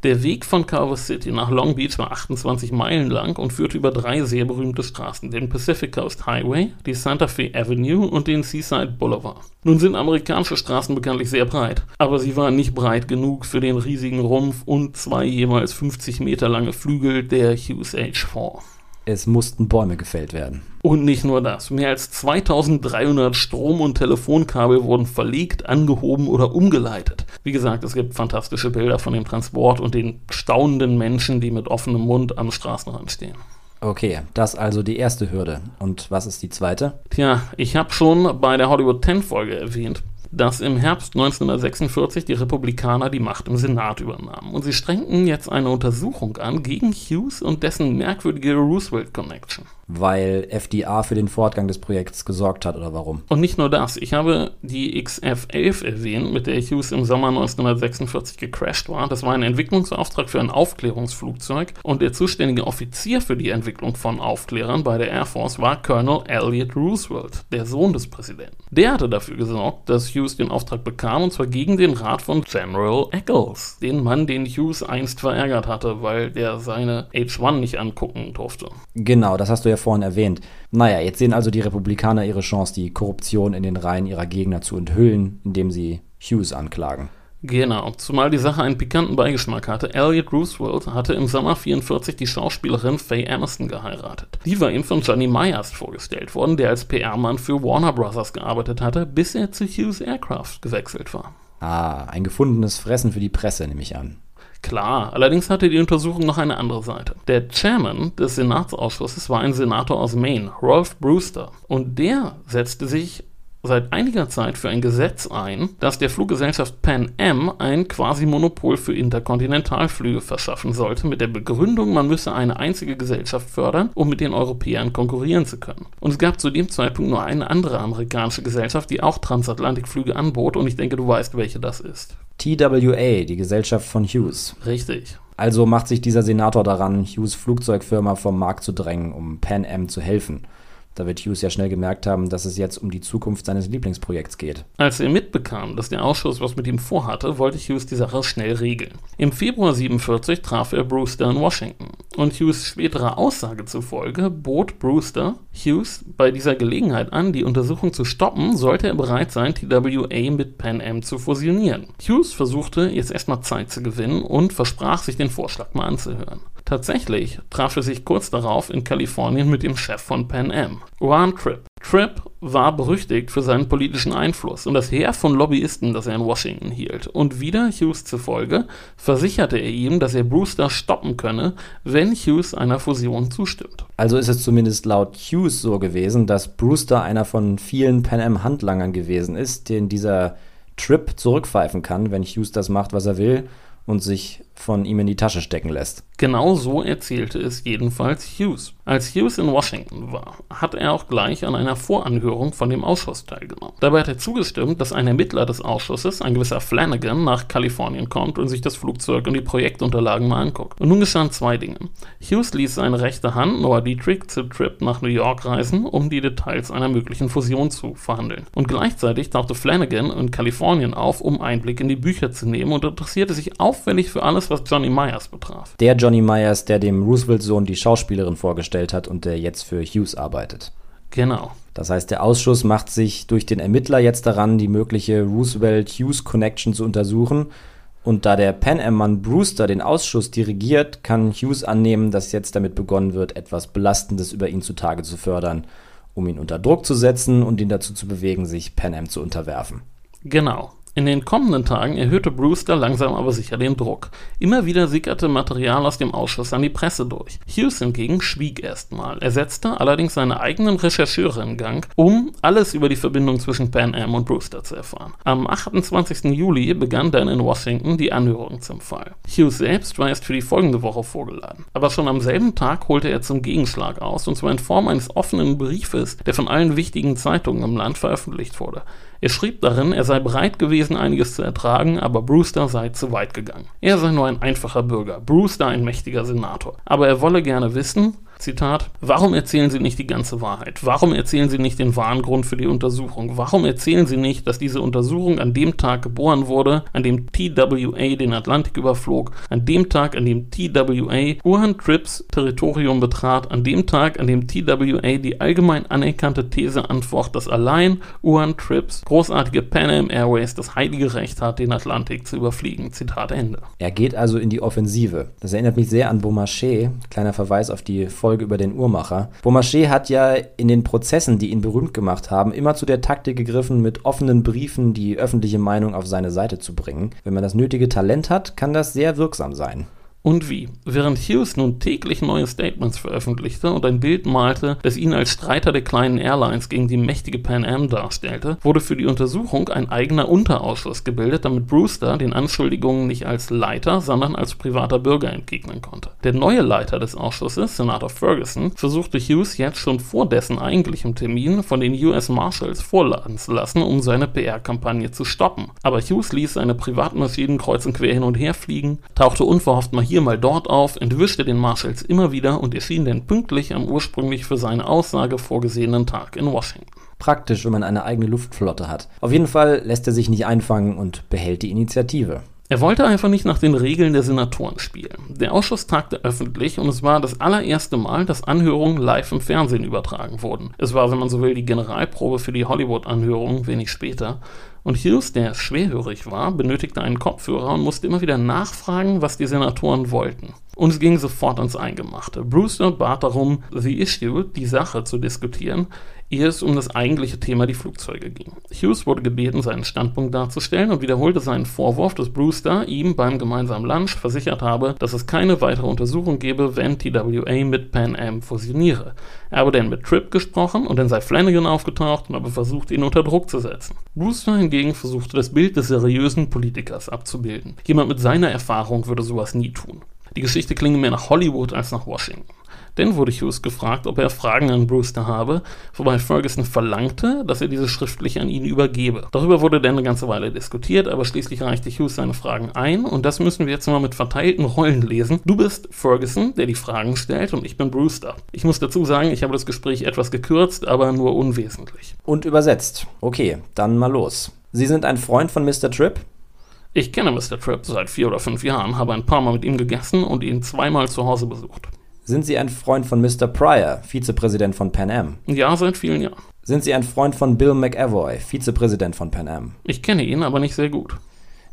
Der Weg von Culver City nach Long Beach war 28 Meilen lang und führte über drei sehr berühmte Straßen, den Pacific Coast Highway, die Santa Fe Avenue und den Seaside Boulevard. Nun sind amerikanische Straßen bekanntlich sehr breit, aber sie waren nicht breit genug für den riesigen Rumpf und zwei jeweils 50 Meter lange Flügel der Hughes H4. Es mussten Bäume gefällt werden. Und nicht nur das. Mehr als 2300 Strom- und Telefonkabel wurden verlegt, angehoben oder umgeleitet. Wie gesagt, es gibt fantastische Bilder von dem Transport und den staunenden Menschen, die mit offenem Mund am Straßenrand stehen. Okay, das also die erste Hürde. Und was ist die zweite? Tja, ich habe schon bei der Hollywood 10 Folge erwähnt, dass im Herbst 1946 die Republikaner die Macht im Senat übernahmen. Und sie strengten jetzt eine Untersuchung an gegen Hughes und dessen merkwürdige Roosevelt Connection. Weil FDA für den Fortgang des Projekts gesorgt hat oder warum? Und nicht nur das, ich habe die XF-11 erwähnt, mit der Hughes im Sommer 1946 gecrashed war. Das war ein Entwicklungsauftrag für ein Aufklärungsflugzeug und der zuständige Offizier für die Entwicklung von Aufklärern bei der Air Force war Colonel Elliot Roosevelt, der Sohn des Präsidenten. Der hatte dafür gesorgt, dass Hughes den Auftrag bekam und zwar gegen den Rat von General Eccles, den Mann, den Hughes einst verärgert hatte, weil der seine H1 nicht angucken durfte. Genau, das hast du ja vorhin erwähnt. Naja, jetzt sehen also die Republikaner ihre Chance, die Korruption in den Reihen ihrer Gegner zu enthüllen, indem sie Hughes anklagen. Genau, zumal die Sache einen pikanten Beigeschmack hatte. Elliot Roosevelt hatte im Sommer 44 die Schauspielerin Faye Aniston geheiratet. Die war ihm von Johnny Myers vorgestellt worden, der als PR-Mann für Warner Bros. gearbeitet hatte, bis er zu Hughes Aircraft gewechselt war. Ah, ein gefundenes Fressen für die Presse, nehme ich an. Klar, allerdings hatte die Untersuchung noch eine andere Seite. Der Chairman des Senatsausschusses war ein Senator aus Maine, Rolf Brewster, und der setzte sich seit einiger Zeit für ein Gesetz ein, das der Fluggesellschaft Pan Am ein Quasi-Monopol für Interkontinentalflüge verschaffen sollte, mit der Begründung, man müsse eine einzige Gesellschaft fördern, um mit den Europäern konkurrieren zu können. Und es gab zu dem Zeitpunkt nur eine andere amerikanische Gesellschaft, die auch Transatlantikflüge anbot, und ich denke, du weißt, welche das ist. TWA, die Gesellschaft von Hughes. Richtig. Also macht sich dieser Senator daran, Hughes Flugzeugfirma vom Markt zu drängen, um Pan Am zu helfen. Da wird Hughes ja schnell gemerkt haben, dass es jetzt um die Zukunft seines Lieblingsprojekts geht. Als er mitbekam, dass der Ausschuss was mit ihm vorhatte, wollte Hughes die Sache schnell regeln. Im Februar 47 traf er Brewster in Washington. Und Hughes späterer Aussage zufolge bot Brewster Hughes bei dieser Gelegenheit an, die Untersuchung zu stoppen, sollte er bereit sein, TWA mit Pan Am zu fusionieren. Hughes versuchte jetzt erstmal Zeit zu gewinnen und versprach sich den Vorschlag mal anzuhören. Tatsächlich traf er sich kurz darauf in Kalifornien mit dem Chef von Pan Am, Ron Tripp. Tripp war berüchtigt für seinen politischen Einfluss und das Heer von Lobbyisten, das er in Washington hielt. Und wieder Hughes zufolge versicherte er ihm, dass er Brewster stoppen könne, wenn Hughes einer Fusion zustimmt. Also ist es zumindest laut Hughes so gewesen, dass Brewster einer von vielen Pan Am Handlangern gewesen ist, den dieser Tripp zurückpfeifen kann, wenn Hughes das macht, was er will und sich von ihm in die Tasche stecken lässt. Genau so erzählte es jedenfalls Hughes. Als Hughes in Washington war, hat er auch gleich an einer Voranhörung von dem Ausschuss teilgenommen. Dabei hat er zugestimmt, dass ein Ermittler des Ausschusses, ein gewisser Flanagan, nach Kalifornien kommt und sich das Flugzeug und die Projektunterlagen mal anguckt. Und nun geschahen zwei Dinge. Hughes ließ seine rechte Hand, Noah Dietrich, zu Trip nach New York reisen, um die Details einer möglichen Fusion zu verhandeln. Und gleichzeitig tauchte Flanagan in Kalifornien auf, um Einblick in die Bücher zu nehmen und interessierte sich auffällig für alles, was Johnny Myers betraf. Der Johnny Myers, der dem Roosevelt-Sohn die Schauspielerin vorgestellt hat und der jetzt für Hughes arbeitet. Genau. Das heißt, der Ausschuss macht sich durch den Ermittler jetzt daran, die mögliche Roosevelt-Hughes-Connection zu untersuchen. Und da der Pan Am-Mann Brewster den Ausschuss dirigiert, kann Hughes annehmen, dass jetzt damit begonnen wird, etwas Belastendes über ihn zutage zu fördern, um ihn unter Druck zu setzen und ihn dazu zu bewegen, sich Pan Am zu unterwerfen. Genau. In den kommenden Tagen erhöhte Brewster langsam aber sicher den Druck. Immer wieder sickerte Material aus dem Ausschuss an die Presse durch. Hughes hingegen schwieg erstmal. Er setzte allerdings seine eigenen Rechercheure in Gang, um alles über die Verbindung zwischen Pan Am und Brewster zu erfahren. Am 28. Juli begann dann in Washington die Anhörung zum Fall. Hughes selbst war erst für die folgende Woche vorgeladen. Aber schon am selben Tag holte er zum Gegenschlag aus, und zwar in Form eines offenen Briefes, der von allen wichtigen Zeitungen im Land veröffentlicht wurde. Er schrieb darin, er sei bereit gewesen, einiges zu ertragen, aber Brewster sei zu weit gegangen. Er sei nur ein einfacher Bürger, Brewster ein mächtiger Senator. Aber er wolle gerne wissen, Zitat, warum erzählen Sie nicht die ganze Wahrheit? Warum erzählen Sie nicht den wahren Grund für die Untersuchung? Warum erzählen Sie nicht, dass diese Untersuchung an dem Tag geboren wurde, an dem TWA den Atlantik überflog, an dem Tag, an dem TWA Wuhan Trips Territorium betrat, an dem Tag, an dem TWA die allgemein anerkannte These antwortet, dass allein Wuhan Trips, großartige Pan Am Airways, das heilige Recht hat, den Atlantik zu überfliegen. Zitat Ende. Er geht also in die Offensive. Das erinnert mich sehr an Beaumarchais, kleiner Verweis auf die Folge über den Uhrmacher. Beaumarchais hat ja in den Prozessen, die ihn berühmt gemacht haben, immer zu der Taktik gegriffen, mit offenen Briefen die öffentliche Meinung auf seine Seite zu bringen. Wenn man das nötige Talent hat, kann das sehr wirksam sein. Und wie? Während Hughes nun täglich neue Statements veröffentlichte und ein Bild malte, das ihn als Streiter der kleinen Airlines gegen die mächtige Pan Am darstellte, wurde für die Untersuchung ein eigener Unterausschuss gebildet, damit Brewster den Anschuldigungen nicht als Leiter, sondern als privater Bürger entgegnen konnte. Der neue Leiter des Ausschusses, Senator Ferguson, versuchte Hughes jetzt schon vor dessen eigentlichem Termin von den US Marshals vorladen zu lassen, um seine PR-Kampagne zu stoppen. Aber Hughes ließ seine Privatmaschinen kreuz und quer hin und her fliegen, tauchte unverhofft mal hier mal dort auf, entwischte den Marshalls immer wieder und erschien dann pünktlich am ursprünglich für seine Aussage vorgesehenen Tag in Washington. Praktisch, wenn man eine eigene Luftflotte hat. Auf jeden Fall lässt er sich nicht einfangen und behält die Initiative. Er wollte einfach nicht nach den Regeln der Senatoren spielen. Der Ausschuss tagte öffentlich und es war das allererste Mal, dass Anhörungen live im Fernsehen übertragen wurden. Es war, wenn man so will, die Generalprobe für die Hollywood-Anhörungen wenig später. Und Hughes, der schwerhörig war, benötigte einen Kopfhörer und musste immer wieder nachfragen, was die Senatoren wollten. Und es ging sofort ans Eingemachte. Brewster bat darum, The Issue, die Sache, zu diskutieren ehe es um das eigentliche Thema die Flugzeuge ging. Hughes wurde gebeten, seinen Standpunkt darzustellen und wiederholte seinen Vorwurf, dass Brewster ihm beim gemeinsamen Lunch versichert habe, dass es keine weitere Untersuchung gebe, wenn TWA mit Pan Am fusioniere. Er habe dann mit Tripp gesprochen und dann sei Flanagan aufgetaucht und habe versucht, ihn unter Druck zu setzen. Brewster hingegen versuchte das Bild des seriösen Politikers abzubilden. Jemand mit seiner Erfahrung würde sowas nie tun. Die Geschichte klinge mehr nach Hollywood als nach Washington. Dann wurde Hughes gefragt, ob er Fragen an Brewster habe, wobei Ferguson verlangte, dass er diese schriftlich an ihn übergebe. Darüber wurde dann eine ganze Weile diskutiert, aber schließlich reichte Hughes seine Fragen ein und das müssen wir jetzt mal mit verteilten Rollen lesen. Du bist Ferguson, der die Fragen stellt und ich bin Brewster. Ich muss dazu sagen, ich habe das Gespräch etwas gekürzt, aber nur unwesentlich. Und übersetzt. Okay, dann mal los. Sie sind ein Freund von Mr. Tripp? Ich kenne Mr. Tripp seit vier oder fünf Jahren, habe ein paar Mal mit ihm gegessen und ihn zweimal zu Hause besucht. Sind Sie ein Freund von Mr. Pryor, Vizepräsident von Pan Am? Ja, seit vielen Jahren. Sind Sie ein Freund von Bill McAvoy, Vizepräsident von Pan Am? Ich kenne ihn, aber nicht sehr gut.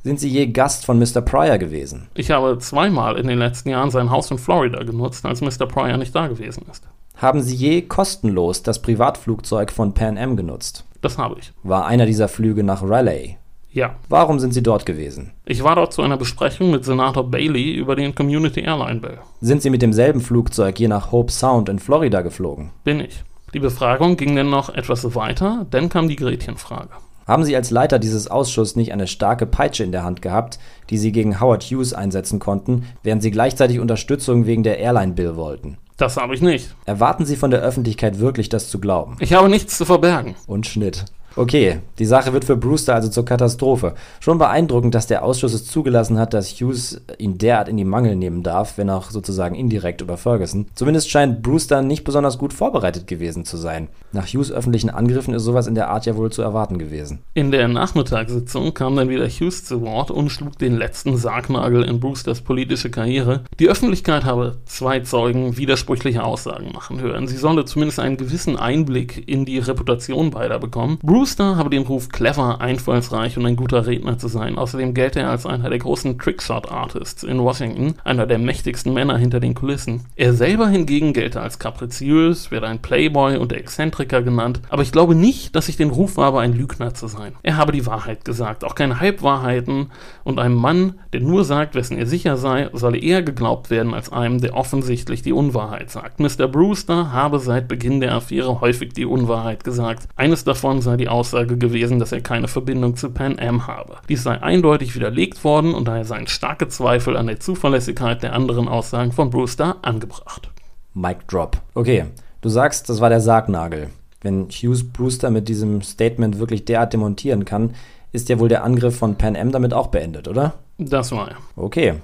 Sind Sie je Gast von Mr. Pryor gewesen? Ich habe zweimal in den letzten Jahren sein Haus in Florida genutzt, als Mr. Pryor nicht da gewesen ist. Haben Sie je kostenlos das Privatflugzeug von Pan Am genutzt? Das habe ich. War einer dieser Flüge nach Raleigh? Ja. Warum sind Sie dort gewesen? Ich war dort zu einer Besprechung mit Senator Bailey über den Community Airline Bill. Sind Sie mit demselben Flugzeug je nach Hope Sound in Florida geflogen? Bin ich. Die Befragung ging dann noch etwas weiter, dann kam die Gretchenfrage. Haben Sie als Leiter dieses Ausschusses nicht eine starke Peitsche in der Hand gehabt, die Sie gegen Howard Hughes einsetzen konnten, während Sie gleichzeitig Unterstützung wegen der Airline Bill wollten? Das habe ich nicht. Erwarten Sie von der Öffentlichkeit wirklich, das zu glauben? Ich habe nichts zu verbergen. Und Schnitt. Okay, die Sache wird für Brewster also zur Katastrophe. Schon beeindruckend, dass der Ausschuss es zugelassen hat, dass Hughes ihn derart in die Mangel nehmen darf, wenn auch sozusagen indirekt über Ferguson. Zumindest scheint Brewster nicht besonders gut vorbereitet gewesen zu sein. Nach Hughes öffentlichen Angriffen ist sowas in der Art ja wohl zu erwarten gewesen. In der Nachmittagssitzung kam dann wieder Hughes zu Wort und schlug den letzten Sargnagel in Brewsters politische Karriere. Die Öffentlichkeit habe zwei Zeugen widersprüchliche Aussagen machen hören. Sie solle zumindest einen gewissen Einblick in die Reputation beider bekommen. Brewster Brewster habe den Ruf, clever, einfallsreich und ein guter Redner zu sein. Außerdem gelte er als einer der großen Trickshot-Artists in Washington, einer der mächtigsten Männer hinter den Kulissen. Er selber hingegen gelte als kapriziös, werde ein Playboy und Exzentriker genannt, aber ich glaube nicht, dass ich den Ruf habe, ein Lügner zu sein. Er habe die Wahrheit gesagt, auch keine Halbwahrheiten, und einem Mann, der nur sagt, wessen er sicher sei, solle eher geglaubt werden als einem, der offensichtlich die Unwahrheit sagt. Mr. Brewster habe seit Beginn der Affäre häufig die Unwahrheit gesagt. Eines davon sei die Aussage gewesen, dass er keine Verbindung zu Pan Am habe. Dies sei eindeutig widerlegt worden und daher seien starke Zweifel an der Zuverlässigkeit der anderen Aussagen von Brewster angebracht. Mic drop. Okay, du sagst, das war der Sargnagel. Wenn Hughes Brewster mit diesem Statement wirklich derart demontieren kann, ist ja wohl der Angriff von Pan Am damit auch beendet, oder? Das war er. Okay.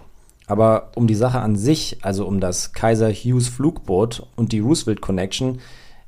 Aber um die Sache an sich, also um das Kaiser Hughes Flugboot und die Roosevelt Connection,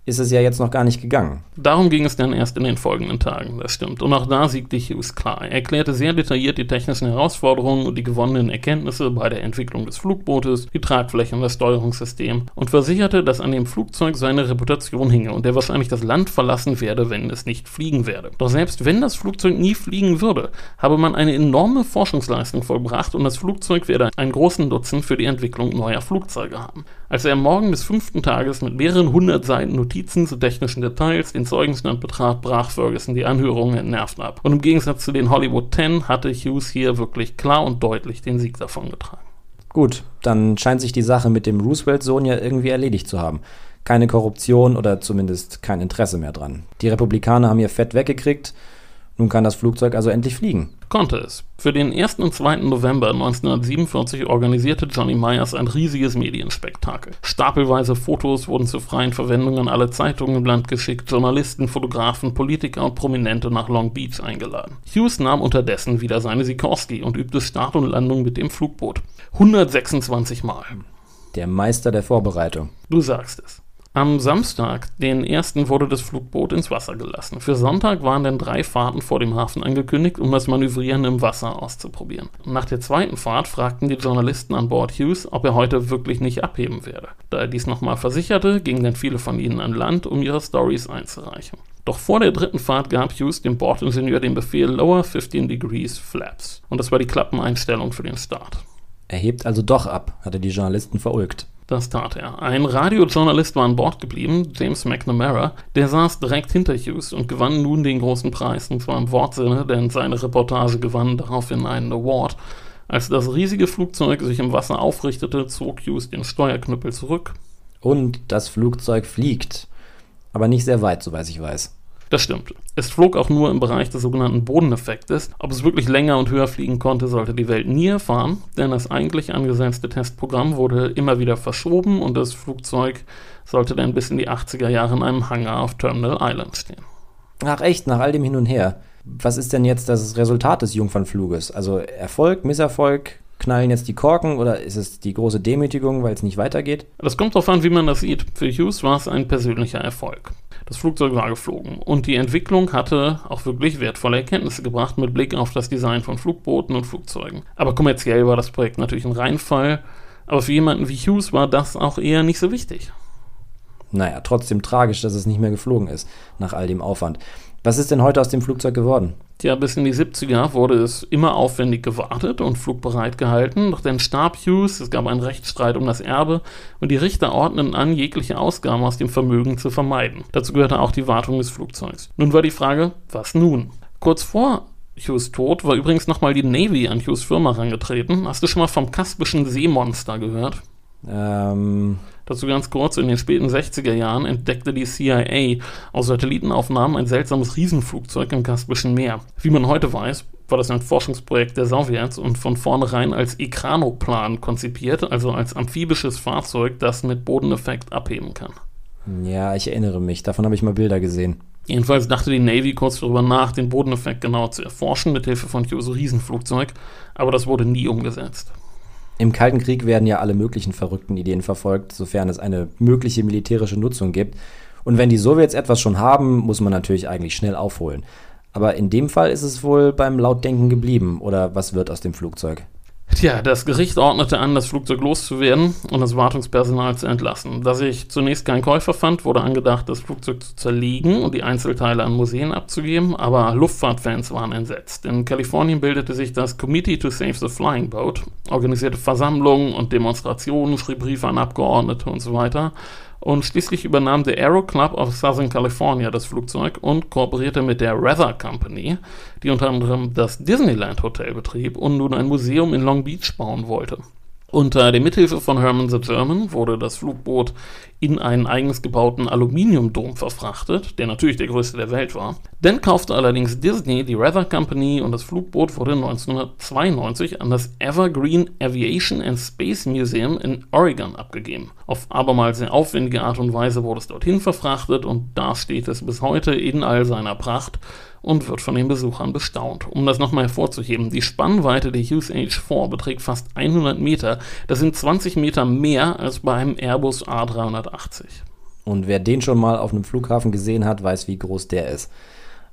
ist es ja jetzt noch gar nicht gegangen. Darum ging es dann erst in den folgenden Tagen, das stimmt. Und auch da siegte Hughes klar. Er erklärte sehr detailliert die technischen Herausforderungen und die gewonnenen Erkenntnisse bei der Entwicklung des Flugbootes, die Tragfläche und das Steuerungssystem und versicherte, dass an dem Flugzeug seine Reputation hinge und er wahrscheinlich das Land verlassen werde, wenn es nicht fliegen werde. Doch selbst wenn das Flugzeug nie fliegen würde, habe man eine enorme Forschungsleistung vollbracht und das Flugzeug werde einen großen Nutzen für die Entwicklung neuer Flugzeuge haben. Als er am Morgen des fünften Tages mit mehreren hundert Seiten Notizen Notizen zu technischen Details den Zeugenstand betrat, brach Ferguson die Anhörungen entnervt ab. Und im Gegensatz zu den Hollywood Ten hatte Hughes hier wirklich klar und deutlich den Sieg davongetragen. Gut, dann scheint sich die Sache mit dem Roosevelt-Sohn ja irgendwie erledigt zu haben. Keine Korruption oder zumindest kein Interesse mehr dran. Die Republikaner haben ihr Fett weggekriegt nun kann das Flugzeug also endlich fliegen. Konnte es. Für den 1. und 2. November 1947 organisierte Johnny Myers ein riesiges Medienspektakel. Stapelweise Fotos wurden zur freien Verwendung an alle Zeitungen im Land geschickt, Journalisten, Fotografen, Politiker und Prominente nach Long Beach eingeladen. Hughes nahm unterdessen wieder seine Sikorsky und übte Start und Landung mit dem Flugboot. 126 Mal. Der Meister der Vorbereitung. Du sagst es. Am Samstag, den ersten, wurde das Flugboot ins Wasser gelassen. Für Sonntag waren dann drei Fahrten vor dem Hafen angekündigt, um das Manövrieren im Wasser auszuprobieren. Nach der zweiten Fahrt fragten die Journalisten an Bord Hughes, ob er heute wirklich nicht abheben werde. Da er dies nochmal versicherte, gingen dann viele von ihnen an Land, um ihre Stories einzureichen. Doch vor der dritten Fahrt gab Hughes dem Bordingenieur den Befehl Lower 15 Degrees Flaps. Und das war die Klappeneinstellung für den Start. Er hebt also doch ab, hatte die Journalisten verulgt. Das tat er. Ein Radiojournalist war an Bord geblieben, James McNamara, der saß direkt hinter Hughes und gewann nun den großen Preis, und zwar im Wortsinne, denn seine Reportage gewann daraufhin einen Award. Als das riesige Flugzeug sich im Wasser aufrichtete, zog Hughes den Steuerknüppel zurück. Und das Flugzeug fliegt. Aber nicht sehr weit, soweit ich weiß. Das stimmt. Es flog auch nur im Bereich des sogenannten Bodeneffektes. Ob es wirklich länger und höher fliegen konnte, sollte die Welt nie erfahren, denn das eigentlich angesetzte Testprogramm wurde immer wieder verschoben und das Flugzeug sollte dann bis in die 80er Jahre in einem Hangar auf Terminal Island stehen. Ach echt, nach all dem Hin und Her. Was ist denn jetzt das Resultat des Jungfernfluges? Also Erfolg, Misserfolg, knallen jetzt die Korken oder ist es die große Demütigung, weil es nicht weitergeht? Das kommt darauf an, wie man das sieht. Für Hughes war es ein persönlicher Erfolg. Das Flugzeug war geflogen und die Entwicklung hatte auch wirklich wertvolle Erkenntnisse gebracht mit Blick auf das Design von Flugbooten und Flugzeugen. Aber kommerziell war das Projekt natürlich ein Reinfall, aber für jemanden wie Hughes war das auch eher nicht so wichtig. Naja, trotzdem tragisch, dass es nicht mehr geflogen ist, nach all dem Aufwand. Was ist denn heute aus dem Flugzeug geworden? Tja, bis in die 70er wurde es immer aufwendig gewartet und flugbereit gehalten, doch dann starb Hughes, es gab einen Rechtsstreit um das Erbe und die Richter ordneten an, jegliche Ausgaben aus dem Vermögen zu vermeiden. Dazu gehörte auch die Wartung des Flugzeugs. Nun war die Frage, was nun? Kurz vor Hughes Tod war übrigens nochmal die Navy an Hughes Firma herangetreten. Hast du schon mal vom Kaspischen Seemonster gehört? Ähm, Dazu ganz kurz, in den späten 60er Jahren entdeckte die CIA aus Satellitenaufnahmen ein seltsames Riesenflugzeug im Kaspischen Meer. Wie man heute weiß, war das ein Forschungsprojekt der Sowjets und von vornherein als Ekranoplan konzipiert, also als amphibisches Fahrzeug, das mit Bodeneffekt abheben kann. Ja, ich erinnere mich. Davon habe ich mal Bilder gesehen. Jedenfalls dachte die Navy kurz darüber nach, den Bodeneffekt genauer zu erforschen, mit Hilfe von Hughes Riesenflugzeug, aber das wurde nie umgesetzt. Im Kalten Krieg werden ja alle möglichen verrückten Ideen verfolgt, sofern es eine mögliche militärische Nutzung gibt. Und wenn die Sowjets etwas schon haben, muss man natürlich eigentlich schnell aufholen. Aber in dem Fall ist es wohl beim Lautdenken geblieben, oder was wird aus dem Flugzeug? Tja, das Gericht ordnete an, das Flugzeug loszuwerden und das Wartungspersonal zu entlassen. Da sich zunächst kein Käufer fand, wurde angedacht, das Flugzeug zu zerlegen und die Einzelteile an Museen abzugeben, aber Luftfahrtfans waren entsetzt. In Kalifornien bildete sich das Committee to Save the Flying Boat, organisierte Versammlungen und Demonstrationen, schrieb Briefe an Abgeordnete und so weiter und schließlich übernahm der Aero Club of Southern California das Flugzeug und kooperierte mit der Weather Company, die unter anderem das Disneyland Hotel betrieb und nun ein Museum in Long Beach bauen wollte. Unter der Mithilfe von Herman the German wurde das Flugboot in einen eigens gebauten Aluminiumdom verfrachtet, der natürlich der größte der Welt war. Dann kaufte allerdings Disney die Weather Company und das Flugboot wurde 1992 an das Evergreen Aviation and Space Museum in Oregon abgegeben. Auf abermals sehr aufwendige Art und Weise wurde es dorthin verfrachtet und da steht es bis heute in all seiner Pracht und wird von den Besuchern bestaunt. Um das nochmal hervorzuheben, die Spannweite der Hughes H4 beträgt fast 100 Meter. Das sind 20 Meter mehr als bei einem Airbus A380. Und wer den schon mal auf einem Flughafen gesehen hat, weiß, wie groß der ist.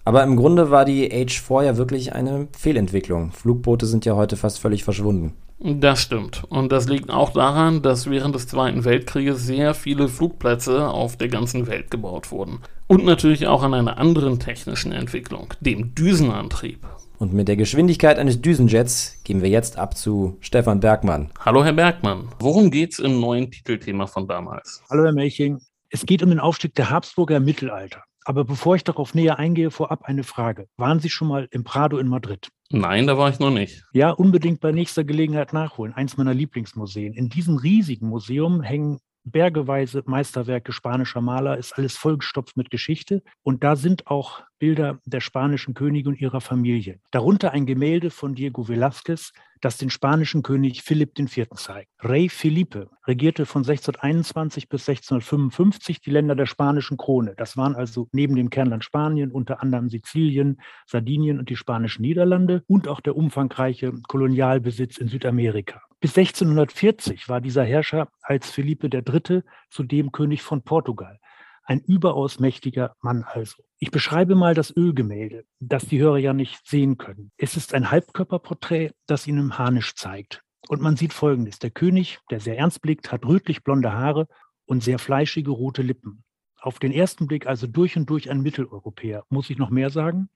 Aber im Grunde war die H4 ja wirklich eine Fehlentwicklung. Flugboote sind ja heute fast völlig verschwunden. Das stimmt. Und das liegt auch daran, dass während des Zweiten Weltkrieges sehr viele Flugplätze auf der ganzen Welt gebaut wurden. Und natürlich auch an einer anderen technischen Entwicklung, dem Düsenantrieb. Und mit der Geschwindigkeit eines Düsenjets gehen wir jetzt ab zu Stefan Bergmann. Hallo Herr Bergmann, worum geht's im neuen Titelthema von damals? Hallo Herr Melching. Es geht um den Aufstieg der Habsburger im Mittelalter. Aber bevor ich darauf näher eingehe, vorab eine Frage. Waren Sie schon mal im Prado in Madrid? Nein, da war ich noch nicht. Ja, unbedingt bei nächster Gelegenheit nachholen. Eins meiner Lieblingsmuseen. In diesem riesigen Museum hängen bergeweise Meisterwerke spanischer Maler, ist alles vollgestopft mit Geschichte. Und da sind auch Bilder der spanischen Könige und ihrer Familie. Darunter ein Gemälde von Diego Velázquez, das den spanischen König Philipp IV. zeigt. Rey Felipe regierte von 1621 bis 1655 die Länder der spanischen Krone. Das waren also neben dem Kernland Spanien unter anderem Sizilien, Sardinien und die spanischen Niederlande und auch der umfangreiche Kolonialbesitz in Südamerika. Bis 1640 war dieser Herrscher als Philippe III. zudem König von Portugal. Ein überaus mächtiger Mann also. Ich beschreibe mal das Ölgemälde, das die Hörer ja nicht sehen können. Es ist ein Halbkörperporträt, das Ihnen Harnisch zeigt. Und man sieht Folgendes. Der König, der sehr ernst blickt, hat rötlich blonde Haare und sehr fleischige rote Lippen. Auf den ersten Blick also durch und durch ein Mitteleuropäer. Muss ich noch mehr sagen?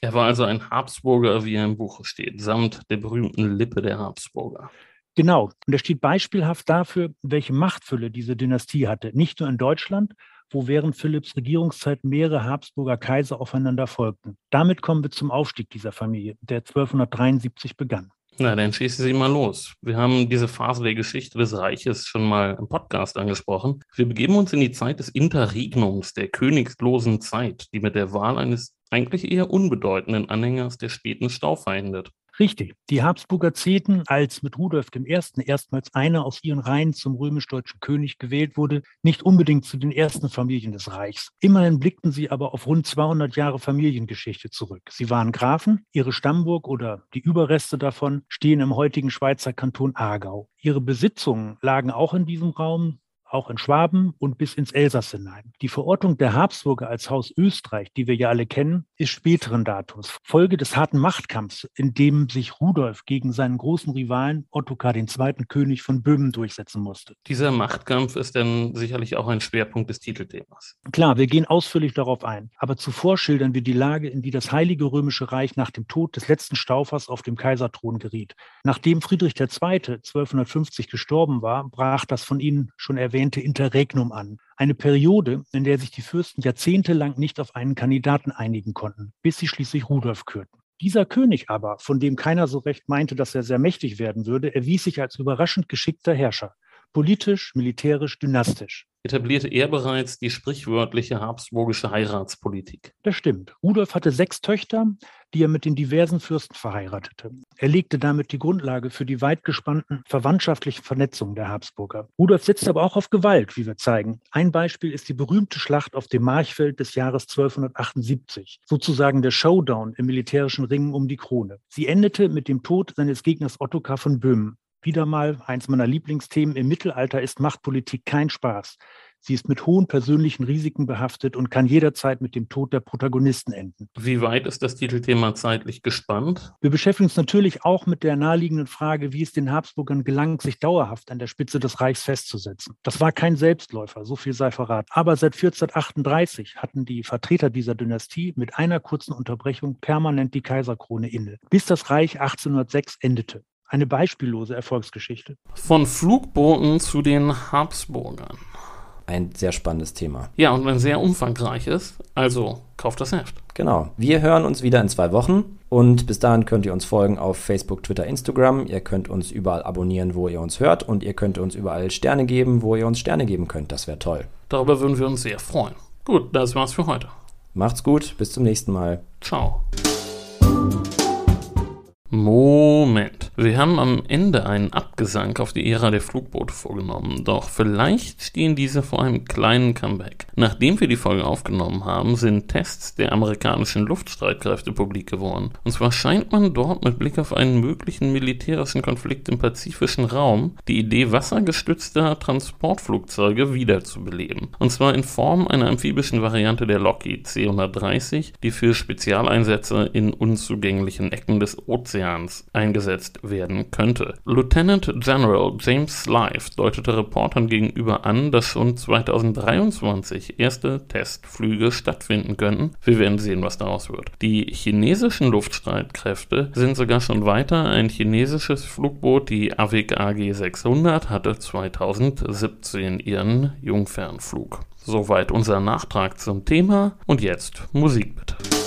Er war also ein Habsburger, wie er im Buche steht, samt der berühmten Lippe der Habsburger. Genau. Und er steht beispielhaft dafür, welche Machtfülle diese Dynastie hatte. Nicht nur in Deutschland, wo während Philipps Regierungszeit mehrere Habsburger Kaiser aufeinander folgten. Damit kommen wir zum Aufstieg dieser Familie, der 1273 begann. Na, dann schießen Sie mal los. Wir haben diese Phase der Geschichte des Reiches schon mal im Podcast angesprochen. Wir begeben uns in die Zeit des Interregnums, der königslosen Zeit, die mit der Wahl eines eigentlich eher unbedeutenden Anhängers der späten Staufer endet. Richtig. Die Habsburger zählten, als mit Rudolf I. erstmals einer aus ihren Reihen zum römisch-deutschen König gewählt wurde, nicht unbedingt zu den ersten Familien des Reichs. Immerhin blickten sie aber auf rund 200 Jahre Familiengeschichte zurück. Sie waren Grafen, ihre Stammburg oder die Überreste davon stehen im heutigen Schweizer Kanton Aargau. Ihre Besitzungen lagen auch in diesem Raum, auch in Schwaben und bis ins Elsass hinein. Die Verortung der Habsburger als Haus Österreich, die wir ja alle kennen, ist späteren Datums. Folge des harten Machtkampfs, in dem sich Rudolf gegen seinen großen Rivalen Ottokar II., König von Böhmen, durchsetzen musste. Dieser Machtkampf ist dann sicherlich auch ein Schwerpunkt des Titelthemas. Klar, wir gehen ausführlich darauf ein. Aber zuvor schildern wir die Lage, in die das Heilige Römische Reich nach dem Tod des letzten Staufers auf dem Kaiserthron geriet. Nachdem Friedrich II. 1250 gestorben war, brach das von Ihnen schon erwähnte erwähnte Interregnum an. Eine Periode, in der sich die Fürsten jahrzehntelang nicht auf einen Kandidaten einigen konnten, bis sie schließlich Rudolf kürten. Dieser König aber, von dem keiner so recht meinte, dass er sehr mächtig werden würde, erwies sich als überraschend geschickter Herrscher. Politisch, militärisch, dynastisch etablierte er bereits die sprichwörtliche habsburgische Heiratspolitik. Das stimmt. Rudolf hatte sechs Töchter, die er mit den diversen Fürsten verheiratete. Er legte damit die Grundlage für die weit gespannten verwandtschaftlichen Vernetzungen der Habsburger. Rudolf setzte aber auch auf Gewalt, wie wir zeigen. Ein Beispiel ist die berühmte Schlacht auf dem Marchfeld des Jahres 1278, sozusagen der Showdown im militärischen Ringen um die Krone. Sie endete mit dem Tod seines Gegners Ottokar von Böhmen. Wieder mal eins meiner Lieblingsthemen. Im Mittelalter ist Machtpolitik kein Spaß. Sie ist mit hohen persönlichen Risiken behaftet und kann jederzeit mit dem Tod der Protagonisten enden. Wie weit ist das Titelthema zeitlich gespannt? Wir beschäftigen uns natürlich auch mit der naheliegenden Frage, wie es den Habsburgern gelang, sich dauerhaft an der Spitze des Reichs festzusetzen. Das war kein Selbstläufer, so viel sei verraten. Aber seit 1438 hatten die Vertreter dieser Dynastie mit einer kurzen Unterbrechung permanent die Kaiserkrone inne, bis das Reich 1806 endete eine beispiellose Erfolgsgeschichte. Von Flugbooten zu den Habsburgern. Ein sehr spannendes Thema. Ja, und ein sehr umfangreiches. Also kauft das Heft. Genau. Wir hören uns wieder in zwei Wochen. Und bis dahin könnt ihr uns folgen auf Facebook, Twitter, Instagram. Ihr könnt uns überall abonnieren, wo ihr uns hört. Und ihr könnt uns überall Sterne geben, wo ihr uns Sterne geben könnt. Das wäre toll. Darüber würden wir uns sehr freuen. Gut, das war's für heute. Macht's gut. Bis zum nächsten Mal. Ciao. Moment. Wir haben am Ende einen Abgesang auf die Ära der Flugboote vorgenommen, doch vielleicht stehen diese vor einem kleinen Comeback. Nachdem wir die Folge aufgenommen haben, sind Tests der amerikanischen Luftstreitkräfte publik geworden. Und zwar scheint man dort mit Blick auf einen möglichen militärischen Konflikt im pazifischen Raum die Idee wassergestützter Transportflugzeuge wiederzubeleben. Und zwar in Form einer amphibischen Variante der Lockheed C-130, die für Spezialeinsätze in unzugänglichen Ecken des Ozeans eingesetzt werden könnte. Lieutenant General James Slife deutete Reportern gegenüber an, dass schon 2023 erste Testflüge stattfinden könnten. Wir werden sehen, was daraus wird. Die chinesischen Luftstreitkräfte sind sogar schon weiter. Ein chinesisches Flugboot, die AVIC AG 600, hatte 2017 ihren Jungfernflug. Soweit unser Nachtrag zum Thema und jetzt Musik bitte.